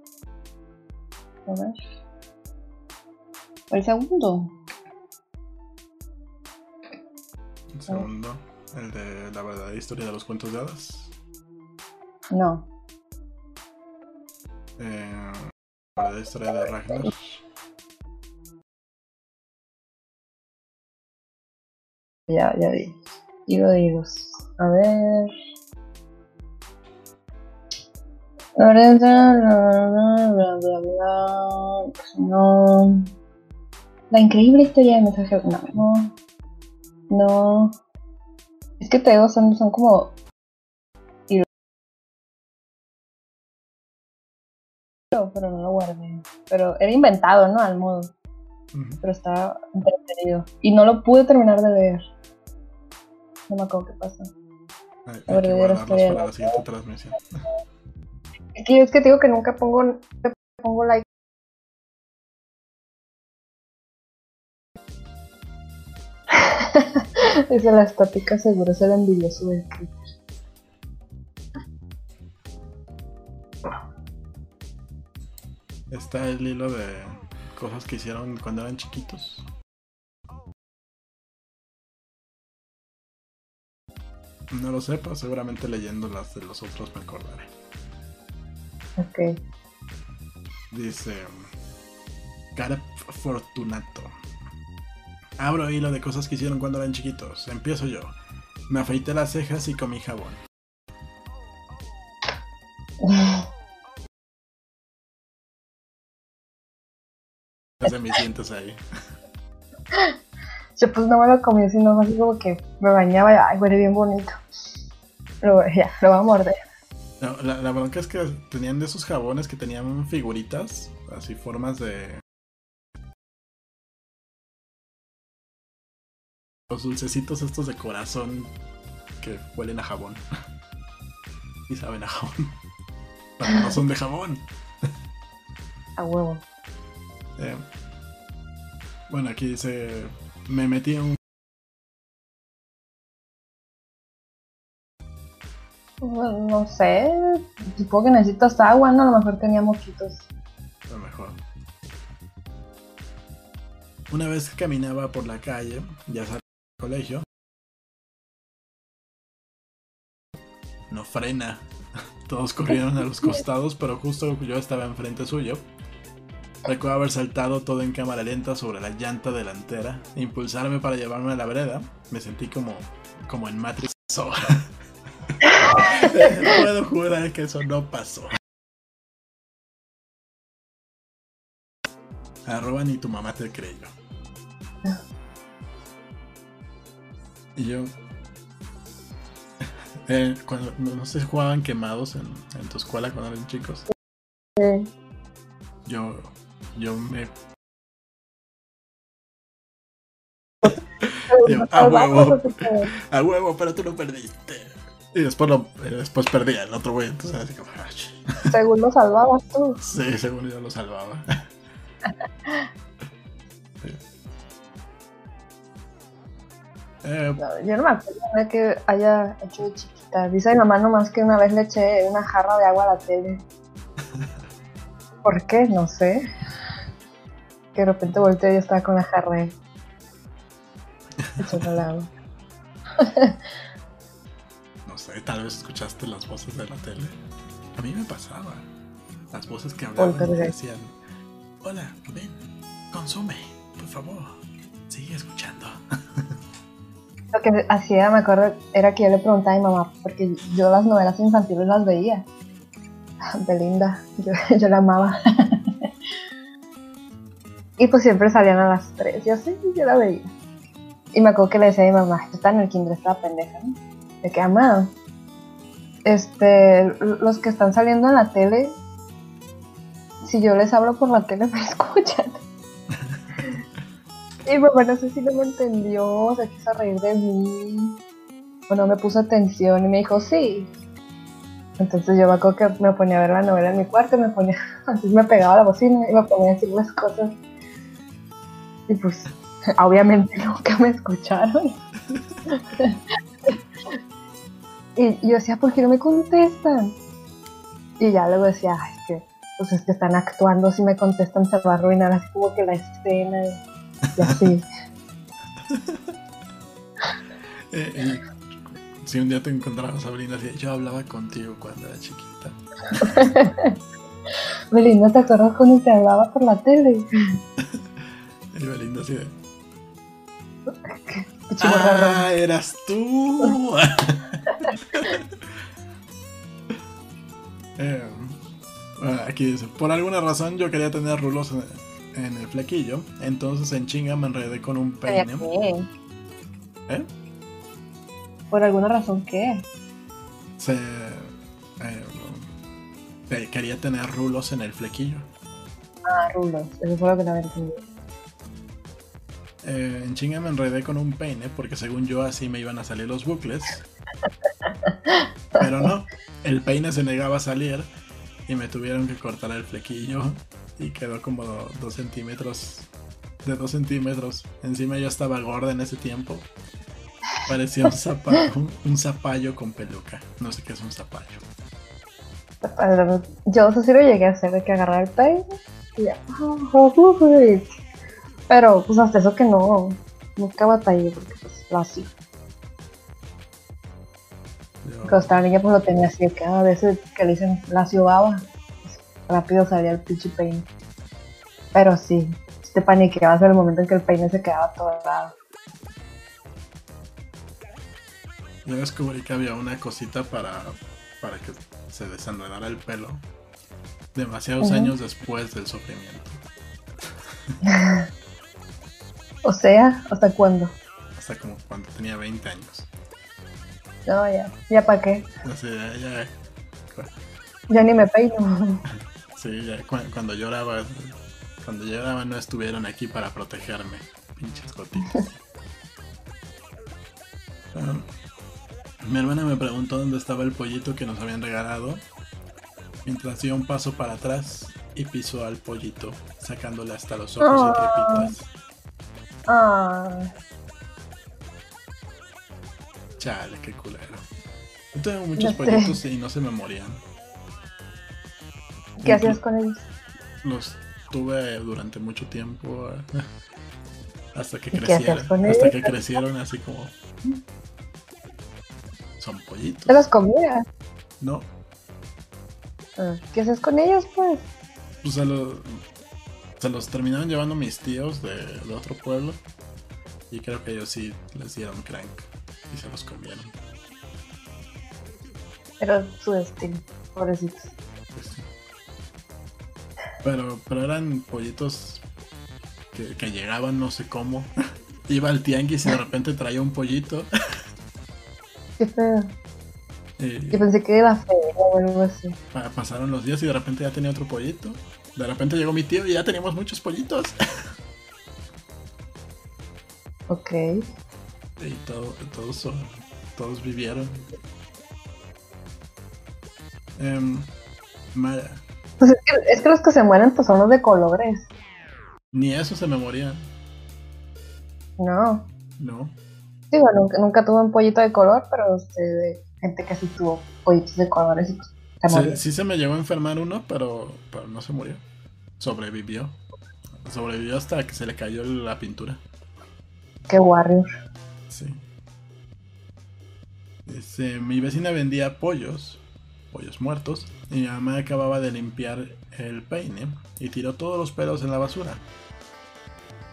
A ver. El segundo. El segundo, el de la verdadera historia de los cuentos de hadas. No. Eh, la verdadera historia de Ragnar. Ya, ya vi. Hilo de hilos. A ver. Lorenza, bla, bla, bla, bla, bla. Pues no. La increíble historia de mensaje. No, no. No. Es que te digo, son, son como. Pero no lo guardé. Pero era inventado, ¿no? Al modo. Pero estaba entretenido. Y no lo pude terminar de leer. No me acuerdo qué pasa. Hay, que de para la siguiente transmisión. Es que es que te digo que nunca pongo, nunca pongo like. Dice la estática seguro es el envidioso del Critter. Está el hilo de cosas que hicieron cuando eran chiquitos. No lo sepa, seguramente leyendo las de los otros me acordaré. Ok. Dice Carp Fortunato. Abro hilo de cosas que hicieron cuando eran chiquitos. Empiezo yo. Me afeité las cejas y comí jabón. de mis dientes ahí. Yo pues no me lo comí, sino así como que me bañaba y ay, huele bien bonito. Pero ya, lo voy a morder. No, la, la bronca es que tenían de esos jabones que tenían figuritas, así formas de... Los dulcecitos estos de corazón que huelen a jabón. y saben a jabón. Pero no son de jabón. A huevo. Eh, bueno, aquí dice, me metí en un... No, no sé, supongo que necesitas agua, ¿no? A lo mejor tenía moquitos. A lo mejor. Una vez que caminaba por la calle, ya del colegio, no frena. Todos corrieron a los costados, pero justo yo estaba enfrente suyo. Recuerdo haber saltado todo en cámara lenta sobre la llanta delantera, impulsarme para llevarme a la vereda. Me sentí como, como en Matrix. Puedo jurar que eso no pasó. Arroba ni tu mamá te creyó. Y yo. Eh, cuando, no sé si jugaban quemados en, en tu escuela cuando eran chicos. Sí. Yo, yo me. Yo, a huevo, a huevo, pero tú lo perdiste. Y después, lo, eh, después perdía el otro güey, entonces así como. Según lo salvabas tú. Sí, según yo lo salvaba. Sí. Eh, No, yo no me acuerdo que haya hecho de chiquita. Dice mi mamá nomás que una vez le eché una jarra de agua a la tele. ¿Por qué? No sé. Que de repente volteé y yo estaba con la jarra ahí. Echando el agua. no sé, tal vez escuchaste las voces de la tele. A mí me pasaba. Las voces que hablaban y decían: Hola, ven, consume, por favor, sigue escuchando. Lo que hacía, me acuerdo, era que yo le preguntaba a mi mamá, porque yo las novelas infantiles las veía. Belinda, yo, yo la amaba. y pues siempre salían a las 3, yo sí, yo la veía. Y me acuerdo que le decía a mi mamá, yo estaba en el kinder, estaba pendeja, ¿no? De que, mamá, este, los que están saliendo en la tele, si yo les hablo por la tele, me escuchan. Y mamá no sé si no me entendió, se quiso reír de mí, o no me puso atención y me dijo sí. Entonces yo me acuerdo que me ponía a ver la novela en mi cuarto, me ponía, así me pegaba la bocina y me ponía a decir las cosas. Y pues, obviamente nunca me escucharon. y yo decía, ¿por qué no me contestan? Y ya luego decía, "Ay, es que, pues es que están actuando, si me contestan se va a arruinar así como que la escena y, y así. Eh, y si un día te encontrabas a Belinda, así, yo hablaba contigo cuando era chiquita. Belinda, ¿te acuerdas cuando te hablaba por la tele? Y Belinda así de. ¡Ah, eras tú! Eh, bueno, aquí dice: Por alguna razón yo quería tener rulos en, en el flequillo, entonces en chinga me enredé con un peine. ¿Eh? ¿Por alguna razón qué? Se, eh, eh, quería tener rulos en el flequillo. Ah, rulos. Eso fue lo que no había entendido. Eh, en chinga me enredé con un peine porque según yo así me iban a salir los bucles. Pero no, el peine se negaba a salir y me tuvieron que cortar el flequillo y quedó como dos centímetros. De dos centímetros. Encima yo estaba gorda en ese tiempo. Parecía un, zapa- un, un zapallo con peluca. No sé qué es un zapallo. Yo eso sí lo llegué a hacer, de que agarrar el peine y ya. "Ah, Pero pues hasta eso que no, nunca batallé porque pues lo hacía. Yo- Cuando estaba niña pues lo tenía así, que a veces que le dicen la pues, rápido salía el pinche peine. Pero sí, te paniqueabas en el momento en que el peine se quedaba todo lado. Yo descubrí que había una cosita para, para que se desenredara el pelo demasiados años después del sufrimiento. O sea, ¿hasta cuándo? Hasta como cuando tenía 20 años. No, ya. ¿Ya para qué? O sea, ya, Ya ni me peino. sí, ya cu- cuando lloraba, cuando lloraba no estuvieron aquí para protegerme. Pinches gotitas. Ah, mi hermana me preguntó dónde estaba el pollito que nos habían regalado. Mientras dio un paso para atrás y pisó al pollito, sacándole hasta los ojos y tripitas. Ah, Chale, qué culero. Yo tengo muchos sé. pollitos y no se me morían. ¿Qué hacías con ellos? Los tuve durante mucho tiempo. eh, Hasta que ¿Y qué crecieron. con Hasta que crecieron así como. Son pollitos. ¿Te los comías? No, Ah, ¿Qué haces con ellos, pues? pues se los, se los terminaron llevando mis tíos de, de otro pueblo. Y creo que ellos sí les dieron crank y se los comieron. Era su destino, pobrecitos. Pues sí. Pero, pero eran pollitos que, que llegaban no sé cómo. Iba al tianguis y de repente traía un pollito. Qué feo. y Yo pensé que era feo o algo así. pa- pasaron los días y de repente ya tenía otro pollito. De repente llegó mi tío y ya teníamos muchos pollitos. Ok. Y todo, todos, son- todos vivieron. Em, Mara, Pues es que, es que los que se mueren pues son los de colores. ni eso se me morían, No. ¿no? Digo, nunca, nunca tuve un pollito de color, pero sé de gente que sí tuvo pollitos de colores y pues se Sí, murió. sí se me llegó a enfermar uno, pero, pero no se murió. Sobrevivió. Sobrevivió hasta que se le cayó la pintura. Qué warrior. Sí. Este, mi vecina vendía pollos, pollos muertos, mi mamá acababa de limpiar el peine y tiró todos los pelos en la basura.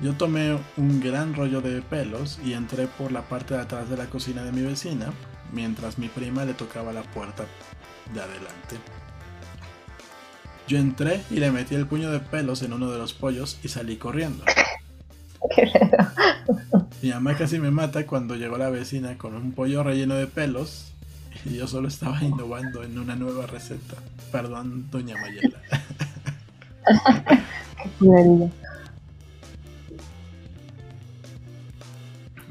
Yo tomé un gran rollo de pelos y entré por la parte de atrás de la cocina de mi vecina, mientras mi prima le tocaba la puerta de adelante. Yo entré y le metí el puño de pelos en uno de los pollos y salí corriendo. Mi mamá casi me mata cuando llegó la vecina con un pollo relleno de pelos y yo solo estaba innovando en una nueva receta. Perdón, doña Mayela.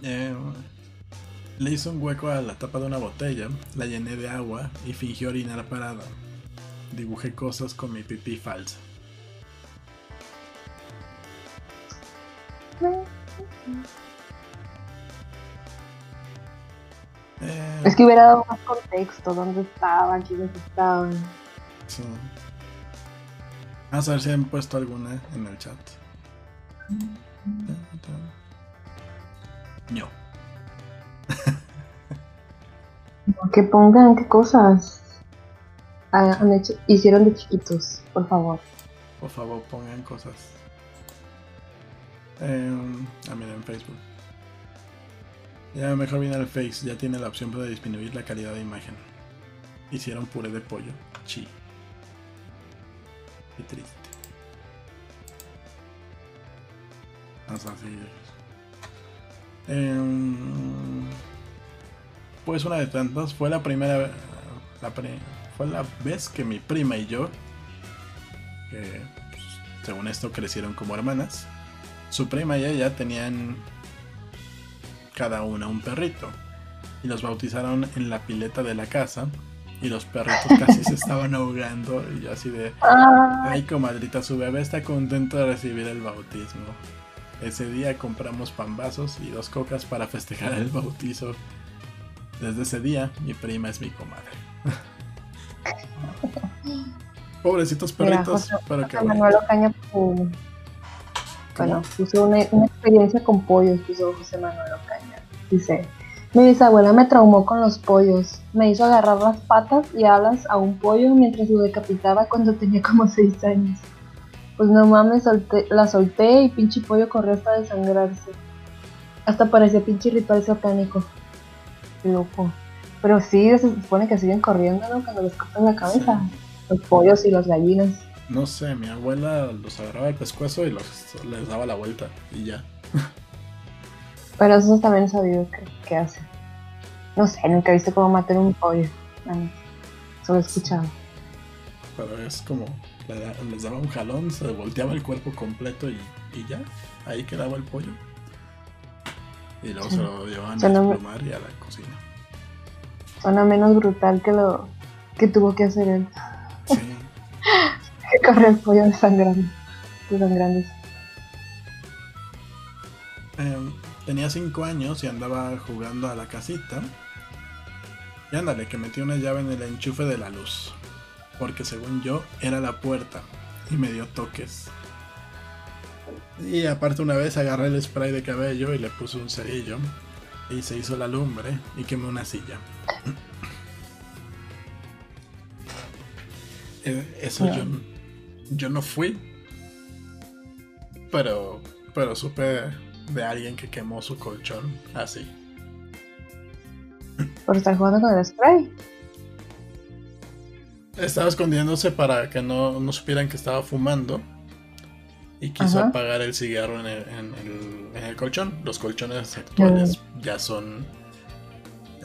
Eh, le hice un hueco a la tapa de una botella, la llené de agua y fingí orinar parada. Dibujé cosas con mi pipí falsa. Eh, Es que hubiera dado más contexto, dónde estaban, quiénes estaban. sí. Vamos a ver si han puesto alguna en el chat. No. Que pongan qué cosas ha- han hecho, hicieron de chiquitos, por favor. Por favor, pongan cosas. Eh, ah, mira, en Facebook. Ya mejor viene el Face, ya tiene la opción para disminuir la calidad de imagen. Hicieron puré de pollo. Chi. Qué triste. Vamos a seguir. Em, pues una de tantas fue la primera la pri- fue la vez que mi prima y yo que pues, según esto crecieron como hermanas su prima y ella tenían cada una un perrito y los bautizaron en la pileta de la casa y los perritos casi se estaban ahogando y yo así de Ay, comadrita, su bebé está contento de recibir el bautismo. Ese día compramos pambazos y dos cocas para festejar el bautizo. Desde ese día, mi prima es mi comadre. Pobrecitos Mira, perritos, José- pero que. Manuel Ocaña puso, bueno, puso una, una experiencia con pollos, puso José Manuel Ocaña. Dice, mi bisabuela me traumó con los pollos. Me hizo agarrar las patas y alas a un pollo mientras lo decapitaba cuando tenía como 6 años. Pues no mames, solté- la solté y pinche pollo corrió hasta desangrarse. Hasta parecía pinche ritual satánico. Loco. Pero sí, se supone que siguen corriendo, ¿no? Cuando les cortan la cabeza. Los pollos y las gallinas. No sé, mi abuela los agarraba el pescuezo y los, les daba la vuelta y ya. Pero eso también he sabido que, que hace. No sé, nunca he visto cómo matar un pollo. No, solo he escuchado. Pero es como, le- les daba un jalón, se volteaba el cuerpo completo y, y ya, ahí quedaba el pollo. Y luego se lo llevaban a Suena desplumar y a la cocina. Suena menos brutal que lo que tuvo que hacer él. Sí, Que corre el pollo de sangrando. De grandes. Em, tenía 5 años y andaba jugando a la casita. Y ándale, que metí una llave en el enchufe de la luz. Porque según yo, era la puerta. Y me dio toques. Y aparte una vez agarré el spray de cabello y le puse un cerillo. Y se hizo la lumbre y quemé una silla. Eh, Eso yo, yo no fui. Pero, pero supe de alguien que quemó su colchón así. Por estar jugando con el spray. Estaba escondiéndose para que no, no supieran que estaba fumando. Y quiso Ajá. apagar el cigarro en el, en el- en el colchón. Los colchones actuales ya son.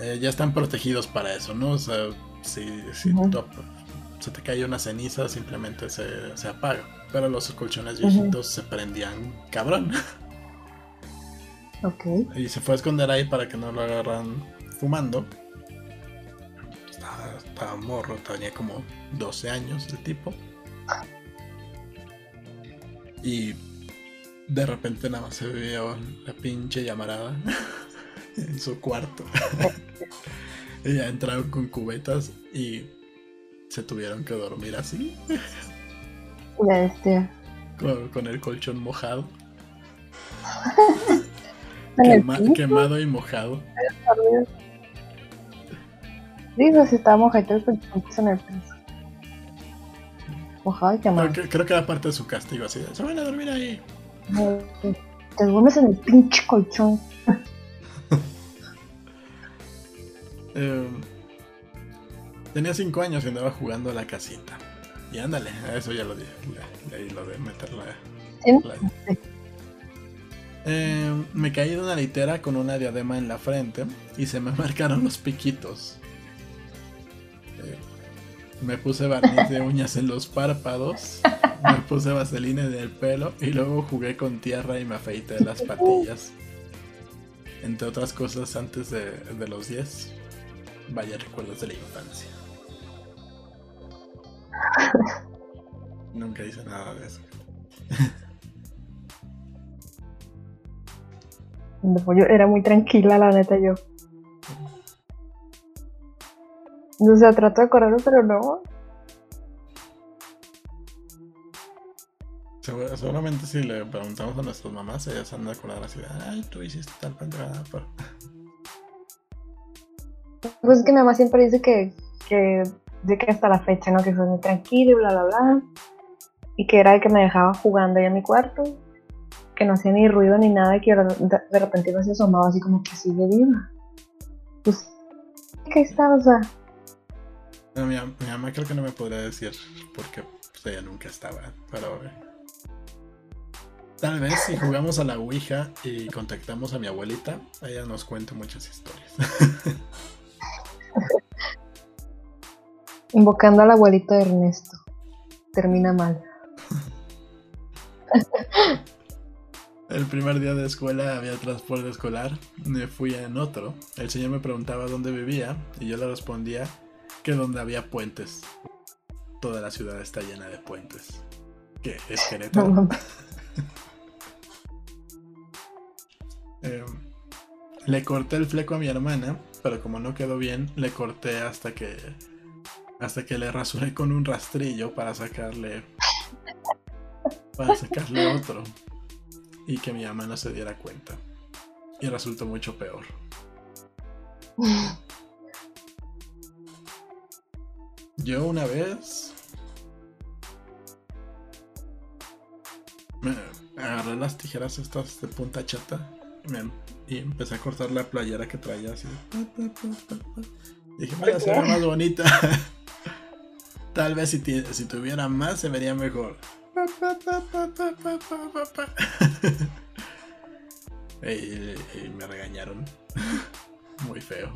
eh, ya están protegidos para eso, ¿no? O sea, si, si tú se te cae una ceniza, simplemente se, se apaga. Pero los colchones viejitos se prendían cabrón. Ok. Y se fue a esconder ahí para que no lo agarran fumando. Estaba, estaba morro, tenía como 12 años el tipo. Y de repente nada más se vio la pinche llamarada en su cuarto. y ya entraron con cubetas y se tuvieron que dormir así, Bestia. con, con el colchón mojado, quema- quemado y mojado. Sí, pues estaba mojadito el colchón en el piso. Mojado y quemado. Creo que, creo que era parte de su castigo, así de, se van a dormir ahí. Te duermes en el pinche colchón. Eh, tenía 5 años y andaba jugando a la casita. Y ándale, a eso ya lo dije. le- leí lo de meter la. Eh, me caí de una litera con una diadema en la frente y se me marcaron los piquitos. Eh, me puse barniz de uñas en los párpados. Me puse vaselina en el pelo y luego jugué con tierra y me afeité las patillas. Entre otras cosas antes de, de los 10. Vaya recuerdos de la infancia. Nunca hice nada de eso. No, yo era muy tranquila, la neta, yo. O sea, trato de correrlo, pero no. Seguramente si le preguntamos a nuestras mamás, ellas han de acordar así de, ay, tú hiciste tal pendejada, pero... Pues es que mi mamá siempre dice que, que, de que hasta la fecha, ¿no? Que soy muy tranquila y bla, bla, bla. Y que era el que me dejaba jugando ahí en mi cuarto. Que no hacía ni ruido ni nada y que de, repente no se asomaba así como que sigue viva. Pues, ¿qué está? O sea, No, mi, am- mi mamá creo que no me podría decir porque pues, ella nunca estaba, pero... eh, Tal vez si jugamos a la Ouija y contactamos a mi abuelita, ella nos cuenta muchas historias. invocando al abuelito de Ernesto. Termina mal. El primer día de escuela había transporte escolar, me fui en otro. El señor me preguntaba dónde vivía y yo le respondía que donde había puentes. Toda la ciudad está llena de puentes. ¿Qué? ¿Es No Querétaro? Eh, le corté el fleco a mi hermana, pero como no quedó bien, le corté hasta que hasta que le rasuré con un rastrillo para sacarle para sacarle otro y que mi mamá no se diera cuenta. Y resultó mucho peor. Yo una vez me agarré las tijeras estas de punta chata y, empecé a cortar la playera que traía así. pa, pa, pa. Dije, para se ve más bonita. Tal vez si, si tuviera más se vería mejor. y, me regañaron. Muy feo.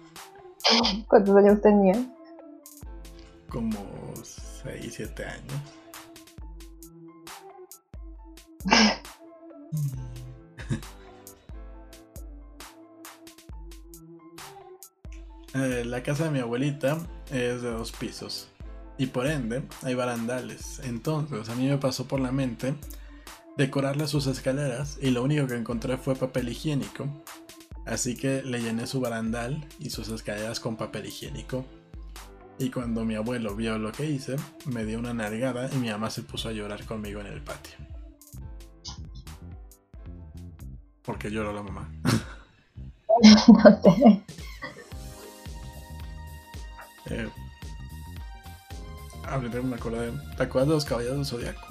¿Cuántos años tenía? Como 6, 7 años. Eh, la casa de mi abuelita es de dos pisos y por ende hay barandales. Entonces a mí me pasó por la mente decorarle sus escaleras y lo único que encontré fue papel higiénico. Así que le llené su barandal y sus escaleras con papel higiénico. Y cuando mi abuelo vio lo que hice, me dio una nalgada y mi mamá se puso a llorar conmigo en el patio. Porque lloró la mamá. no sé. Eh, me acordé. ¿Te acuerdas de los caballeros del zodiaco?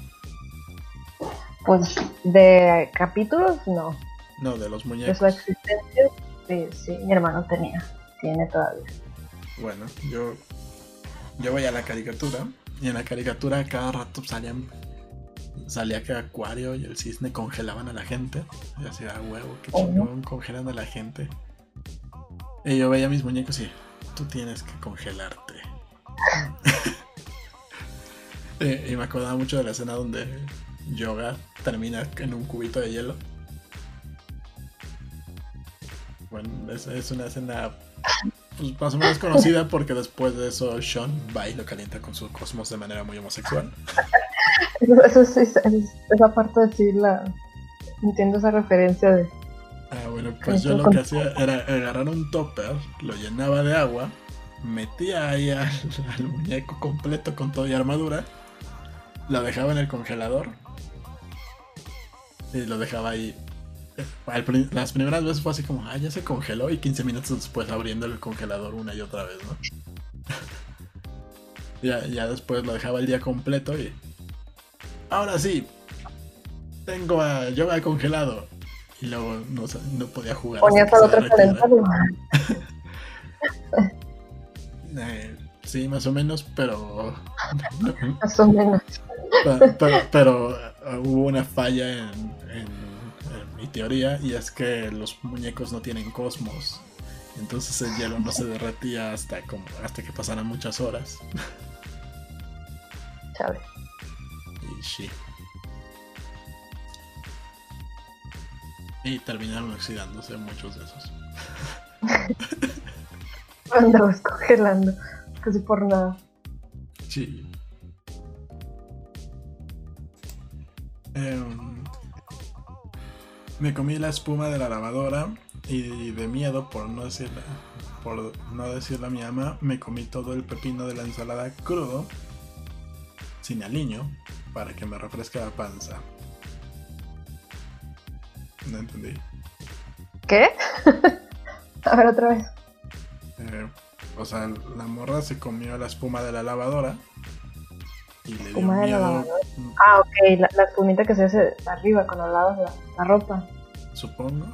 Pues de capítulos, no. No, de los muñecos. De su existencia, sí, sí, mi hermano tenía. Tiene todavía. Bueno, yo, yo voy a la caricatura. Y en la caricatura cada rato salían salía que Acuario y el cisne congelaban a la gente. Y así, ah, huevo, que chingón, congelan a la gente. Y yo veía a mis muñecos y tú tienes que congelarte. y, me acordaba mucho de la escena donde Yoga termina en un cubito de hielo. Bueno, es, una escena pues, más o menos conocida porque después de eso Sean va y lo calienta con su cosmos de manera muy homosexual. Eso, es, esa parte de sí la entiendo esa referencia de Ah, bueno, pues yo lo que hacía era agarrar un topper, lo llenaba de agua, metía ahí al, muñeco completo con todo y armadura, lo dejaba en el congelador y lo dejaba ahí. Las primeras veces fue así como, ah, ya se congeló y 15 minutos después abriendo el congelador una y otra vez, ¿no? ya, ya después lo dejaba el día completo y... Ahora sí, tengo a yoga congelado y luego no, no podía jugar. Ponías al otro eh, sí, más o menos, pero. más o menos. Pero, uh, hubo una falla en, en, mi teoría y es que los muñecos no tienen cosmos. Entonces el hielo no se derretía hasta, como, hasta que pasaran muchas horas. Chale. Y sí. Y terminaron oxidándose muchos de esos. Andabas congelando, casi por nada. Sí. Em, me comí la espuma de la lavadora y de miedo, por no decirle, por no decirle a mi ama, me comí todo el pepino de la ensalada crudo, sin aliño, para que me refresque la panza. No entendí. ¿Qué? A ver otra vez. Eh, o sea, la morra se comió la espuma de la lavadora. Y le dio miedo. Ah, ok, la, espumita que se hace arriba cuando lavas la, ropa. Supongo.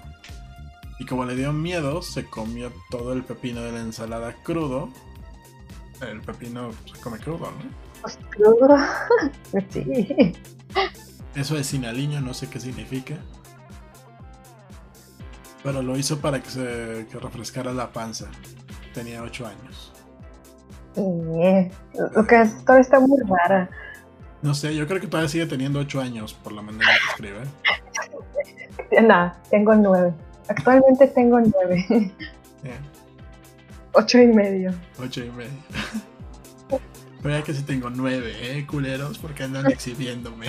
Y como le dio miedo, se comió todo el pepino de la ensalada crudo. El pepino se come crudo, ¿no? Pues crudo. sí. Eso es sin aliño, no sé qué significa. Pero lo hizo para que se refrescara la panza. Tenía 8 años. Lo que es, todavía está muy rara. No sé, yo creo que todavía sigue teniendo 8 años por la manera que escribe. no, tengo 9. Actualmente tengo 9. 8 y medio. 8 y medio. Pero ya que sí tengo 9, ¿eh, culeros? Porque andan exhibiéndome.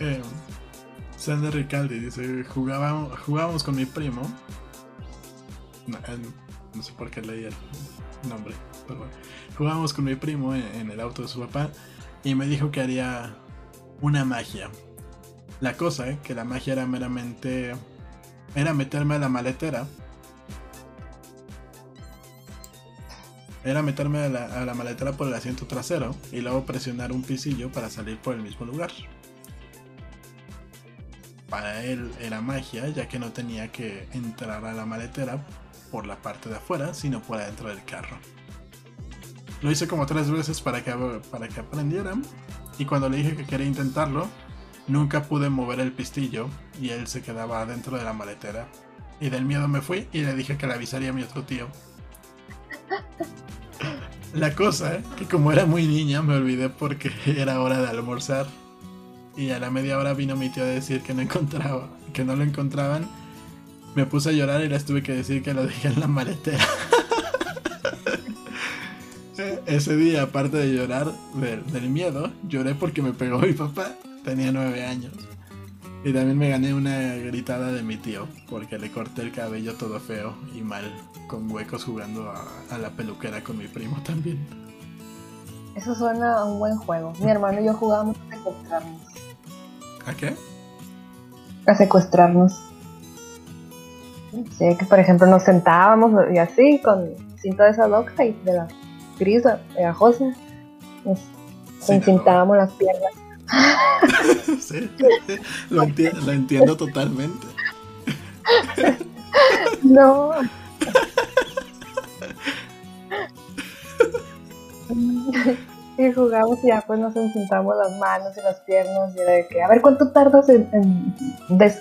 eh, Sander Ricaldi dice, jugábamos, jugábamos con mi primo. No, sé por qué leí el nombre, pero bueno. Jugábamos con mi primo en, el auto de su papá y me dijo que haría una magia. La cosa, eh, que la magia era meramente... Era meterme a la maletera. Era meterme a la, a la maletera por el asiento trasero y luego presionar un pisillo para salir por el mismo lugar para él era magia, ya que no tenía que entrar a la maletera por la parte de afuera, sino por adentro del carro. Lo hice como tres veces para que, para que aprendieran, y cuando le dije que quería intentarlo, nunca pude mover el pistillo y él se quedaba adentro de la maletera. Y del miedo me fui y le dije que le avisaría a mi otro tío. La cosa, que como era muy niña, me olvidé porque era hora de almorzar. Y a la media hora vino mi tío a decir que no encontraba, que no lo encontraban. Me puse a llorar y les tuve que decir que lo dejé en la maletera. Ese día, aparte de llorar del, miedo, lloré porque me pegó mi papá. Tenía nueve años. Y también me gané una gritada de mi tío, porque le corté el cabello todo feo y mal, con huecos jugando a, la peluquera con mi primo también. Eso suena a un buen juego. Mi hermano y yo jugábamos a secuestrarnos. ¿A qué? A secuestrarnos. Sí, que por ejemplo nos sentábamos y así, con cinta de esa y de la gris pegajosa, nos sí, las piernas sí, lo, entiendo totalmente. No. y jugamos y ya pues nos encintamos las manos y las piernas y era de que, a ver cuánto tardas en, en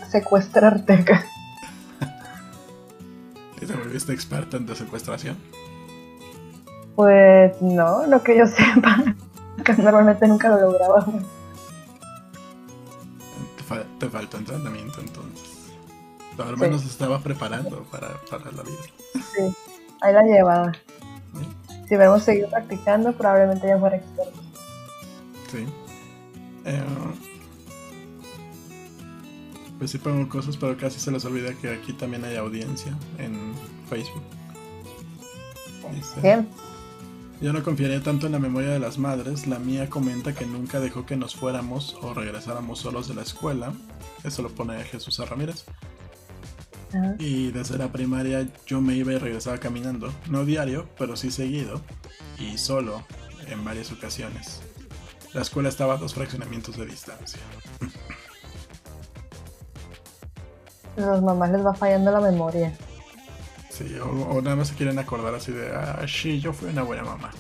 secuestrarte acá. ¿Y te volviste experta en secuestración? Pues no, lo que yo sepa, que normalmente nunca lo lográbamos te faltó entrenamiento entonces. Al menos estaba preparando para, la vida. Sí, ahí la llevaba. Si hubiéramos seguido practicando, probablemente ya fuera experto. Sí. Eh, pues sí pongo cosas, pero casi se les olvida que aquí también hay audiencia en Facebook. Bien. Yo no confiaría tanto en la memoria de las madres. La mía comenta que nunca dejó que nos fuéramos o regresáramos solos de la escuela. Eso lo pone Jesús. Ramírez. Y desde la primaria yo me iba y regresaba caminando. No diario, pero sí seguido. Y solo en varias ocasiones. La escuela estaba a dos fraccionamientos de distancia. Las mamás les va fallando la memoria. Sí, o, nada más se quieren acordar así de, ah, sí, yo fui una buena mamá.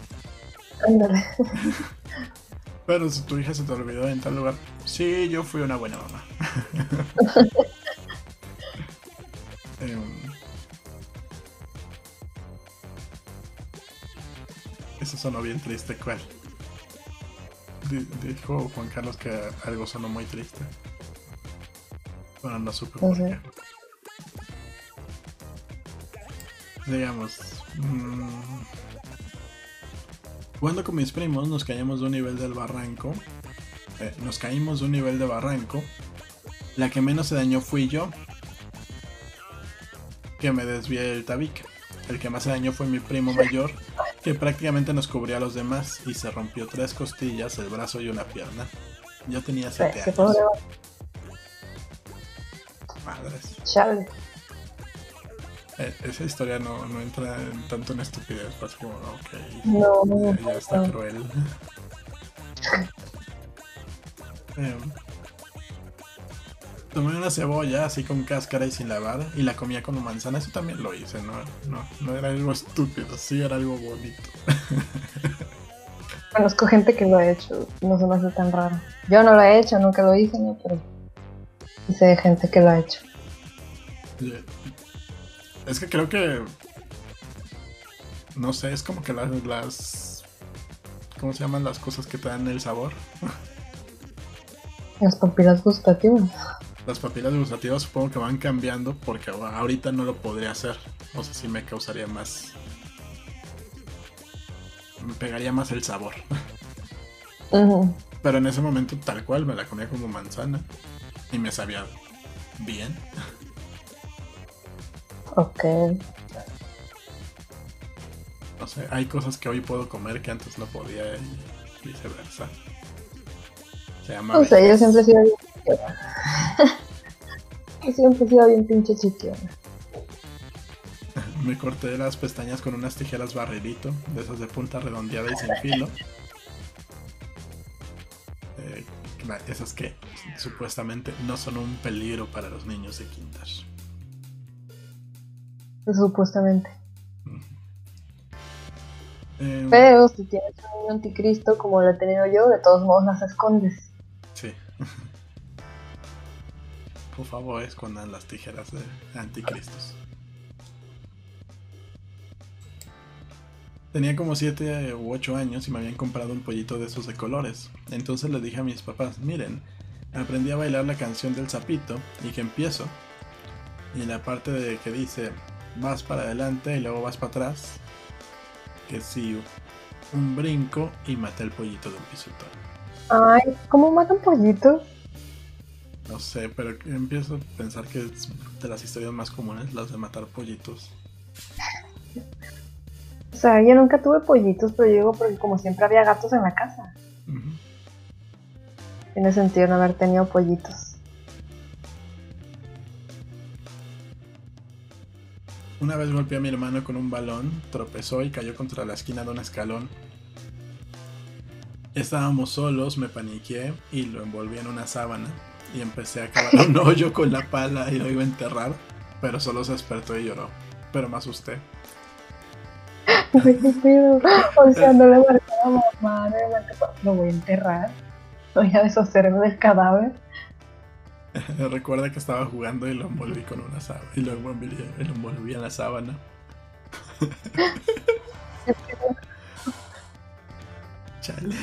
Ándale. Pero si tu hija se te olvidó en tal lugar, sí, yo fui una buena mamá. Em, eso sonó bien triste, ¿cuál? dijo Juan Carlos que algo sonó muy triste. Bueno, no supe por qué digamos, mm, jugando con mis primos nos caímos de un nivel del barranco. Eh, nos caímos de un nivel de barranco. La que menos se dañó fui yo. Que me desvié el tabique. El que más se dañó fue mi primo mayor. Que prácticamente nos cubría a los demás. Y se rompió tres costillas, el brazo y una pierna. Yo tenía 7 años. Madres. Chale. Eh, esa historia no, no entra en, tanto en estupidez, pues como, ok, no, ya, está cruel. eh, tomé una cebolla así con cáscara y sin lavar y la comía como manzana, eso también lo hice, no, no, no era algo estúpido, sí era algo bonito. Conozco gente que lo ha hecho, no se me hace tan raro. Yo no lo he hecho, nunca lo hice, ¿no? pero sé de gente que lo ha hecho. Es que creo que. No sé, es como que las, las. ¿Cómo se llaman las cosas que te dan el sabor? Las papilas gustativas. Las papilas gustativas supongo que van cambiando porque ahorita no lo podría hacer. O sea, sí me causaría más. Me pegaría más el sabor. Pero en ese momento, tal cual, me la comía como manzana. Y me sabía bien. Ok. No sé, hay cosas que hoy puedo comer que antes no podía y viceversa. Se llama. No sé, yo siempre he sido bien yo siempre he sido bien pinche chiquiona. Me corté las pestañas con unas tijeras barrilito, de esas de punta redondeada y sin filo. Esas que supuestamente no son un peligro para los niños de quintas. Supuestamente. Eh, Pero si tienes un anticristo como lo he tenido yo, de todos modos las escondes. Sí. Por favor, escondan las tijeras de anticristos. Tenía como 7 u 8 años y me habían comprado un pollito de esos de colores. Entonces le dije a mis papás, miren, aprendí a bailar la canción del sapito y que empiezo. Y la parte de que dice, vas para adelante y luego vas para atrás. Que sí, un brinco y maté el pollito de un pisotón. Ay, ¿cómo matan pollitos? No sé, pero empiezo a pensar que es de las historias más comunes las de matar pollitos. O sea, yo nunca tuve pollitos, pero yo digo porque como siempre había gatos en la casa. Ujú. Tiene sentido no haber tenido pollitos. Una vez golpeé a mi hermano con un balón, tropezó y cayó contra la esquina de un escalón. Estábamos solos, me paniqué y lo envolví en una sábana y empecé a cavar un hoyo con la pala y lo iba a enterrar, pero solo se despertó y lloró. Pero me asusté. Ay, qué pedo. O sea, no le marqué a la mamá, no le marqué a- Lo voy a enterrar. Voy a deshacerme del cadáver. Recuerda que estaba jugando y lo envolví con una sábana y lo envolví, lo envolví en la sábana. Chale.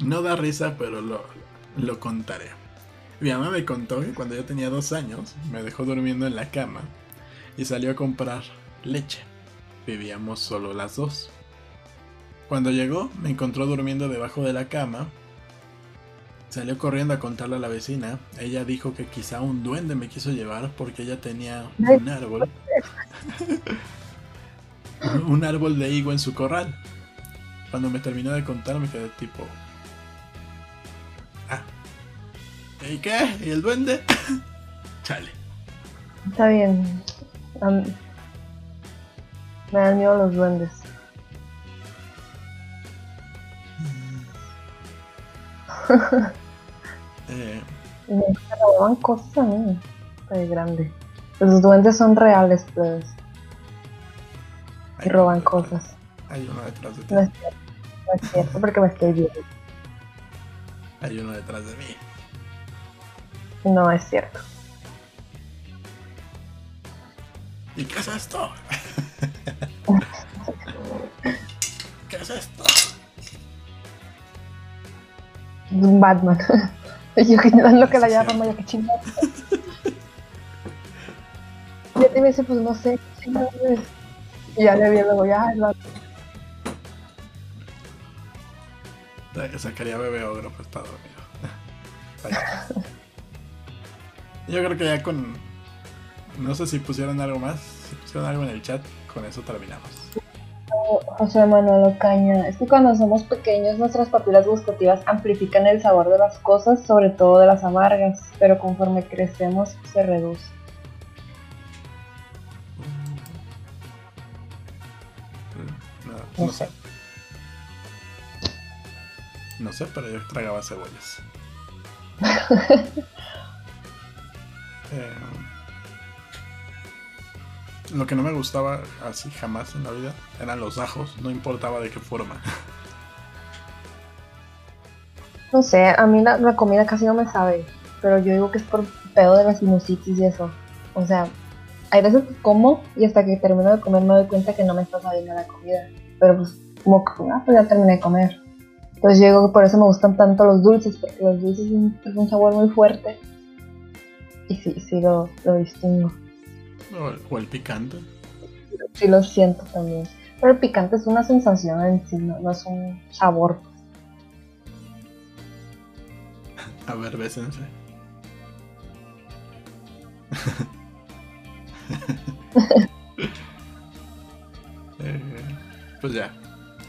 No da risa, pero lo, lo contaré. Mi mamá me contó que cuando yo tenía dos años me dejó durmiendo en la cama y salió a comprar leche. Vivíamos solo las dos. Cuando llegó, me encontró durmiendo debajo de la cama. Salió corriendo a contarle a la vecina. Ella dijo que quizá un duende me quiso llevar porque ella tenía un árbol. un árbol de higo en su corral. Cuando me terminó de contar me quedé tipo... ¿Y qué? ¿Y el duende? Chale. Está bien. Me dan miedo los duendes. Eh, Y me robaban cosas a mí. De grande. Los duendes son reales, pues. Y roban cosas. Hay uno detrás de ti. No es cierto. No es cierto porque me estoy viendo. Hay uno detrás de mí. No es cierto. ¿Y qué es esto? ¿Qué es esto? Es un Batman. Yo que lo que la Sí, llama, yo que chingada. Y a ti me dice, pues no sé. Y ya le vi luego, ya, es Batman. La- Sacaría bebé ogro, pues está dormido. Yo creo que ya con. No sé si pusieron algo más. Si pusieron algo en el chat, con eso terminamos. José Manuel Ocaña, es que cuando somos pequeños nuestras papilas gustativas amplifican el sabor de las cosas, sobre todo de las amargas, pero conforme crecemos se reduce. No, no sé. No sé, pero yo tragaba cebollas. Eh, lo que no me gustaba así jamás en la vida eran los ajos, no importaba de qué forma. No sé, a mí la, comida casi no me sabe, pero yo digo que es por pedo de la sinusitis y eso. O sea, hay veces que como y hasta que termino de comer me doy cuenta que no me está sabiendo la comida. Pero pues, como que, ah, pues ya terminé de comer. Entonces yo digo que por eso me gustan tanto los dulces, porque los dulces es es un sabor muy fuerte. Y sí, sí lo, lo distingo. O el, o el picante. Sí lo siento también. Pero el picante es una sensación en sí, no, no es un sabor. A ver, bésense. Eh, pues ya,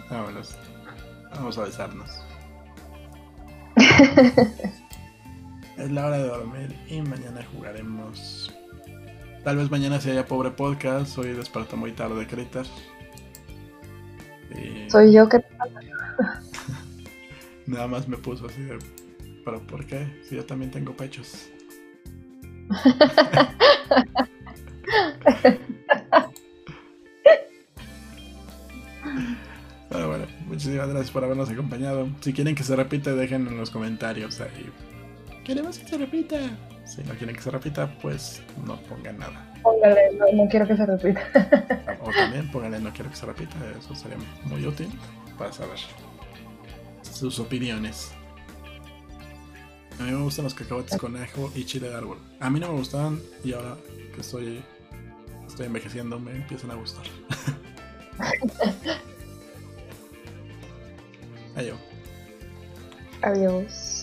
vámonos. Vamos a besarnos. es la hora de dormir y mañana jugaremos. Tal vez mañana se haya pobre podcast. Hoy despertó muy tarde, Critter. Y Soy yo que nada más me puso así de. ¿Pero por qué? Si yo también tengo pechos. Bueno, bueno, muchísimas gracias por habernos acompañado. Si quieren que se repita, dejen en los comentarios ahí. Queremos que se repita. Si no quieren que se repita, pues no pongan nada. Póngale, no, no quiero que se repita. O también pónganle no quiero que se repita. Eso sería muy útil para saber sus opiniones. A mí me gustan los cacahuetes con ajo y chile de árbol. A mí no me gustaban y ahora que estoy, estoy envejeciendo me empiezan a gustar. Adiós. Adiós.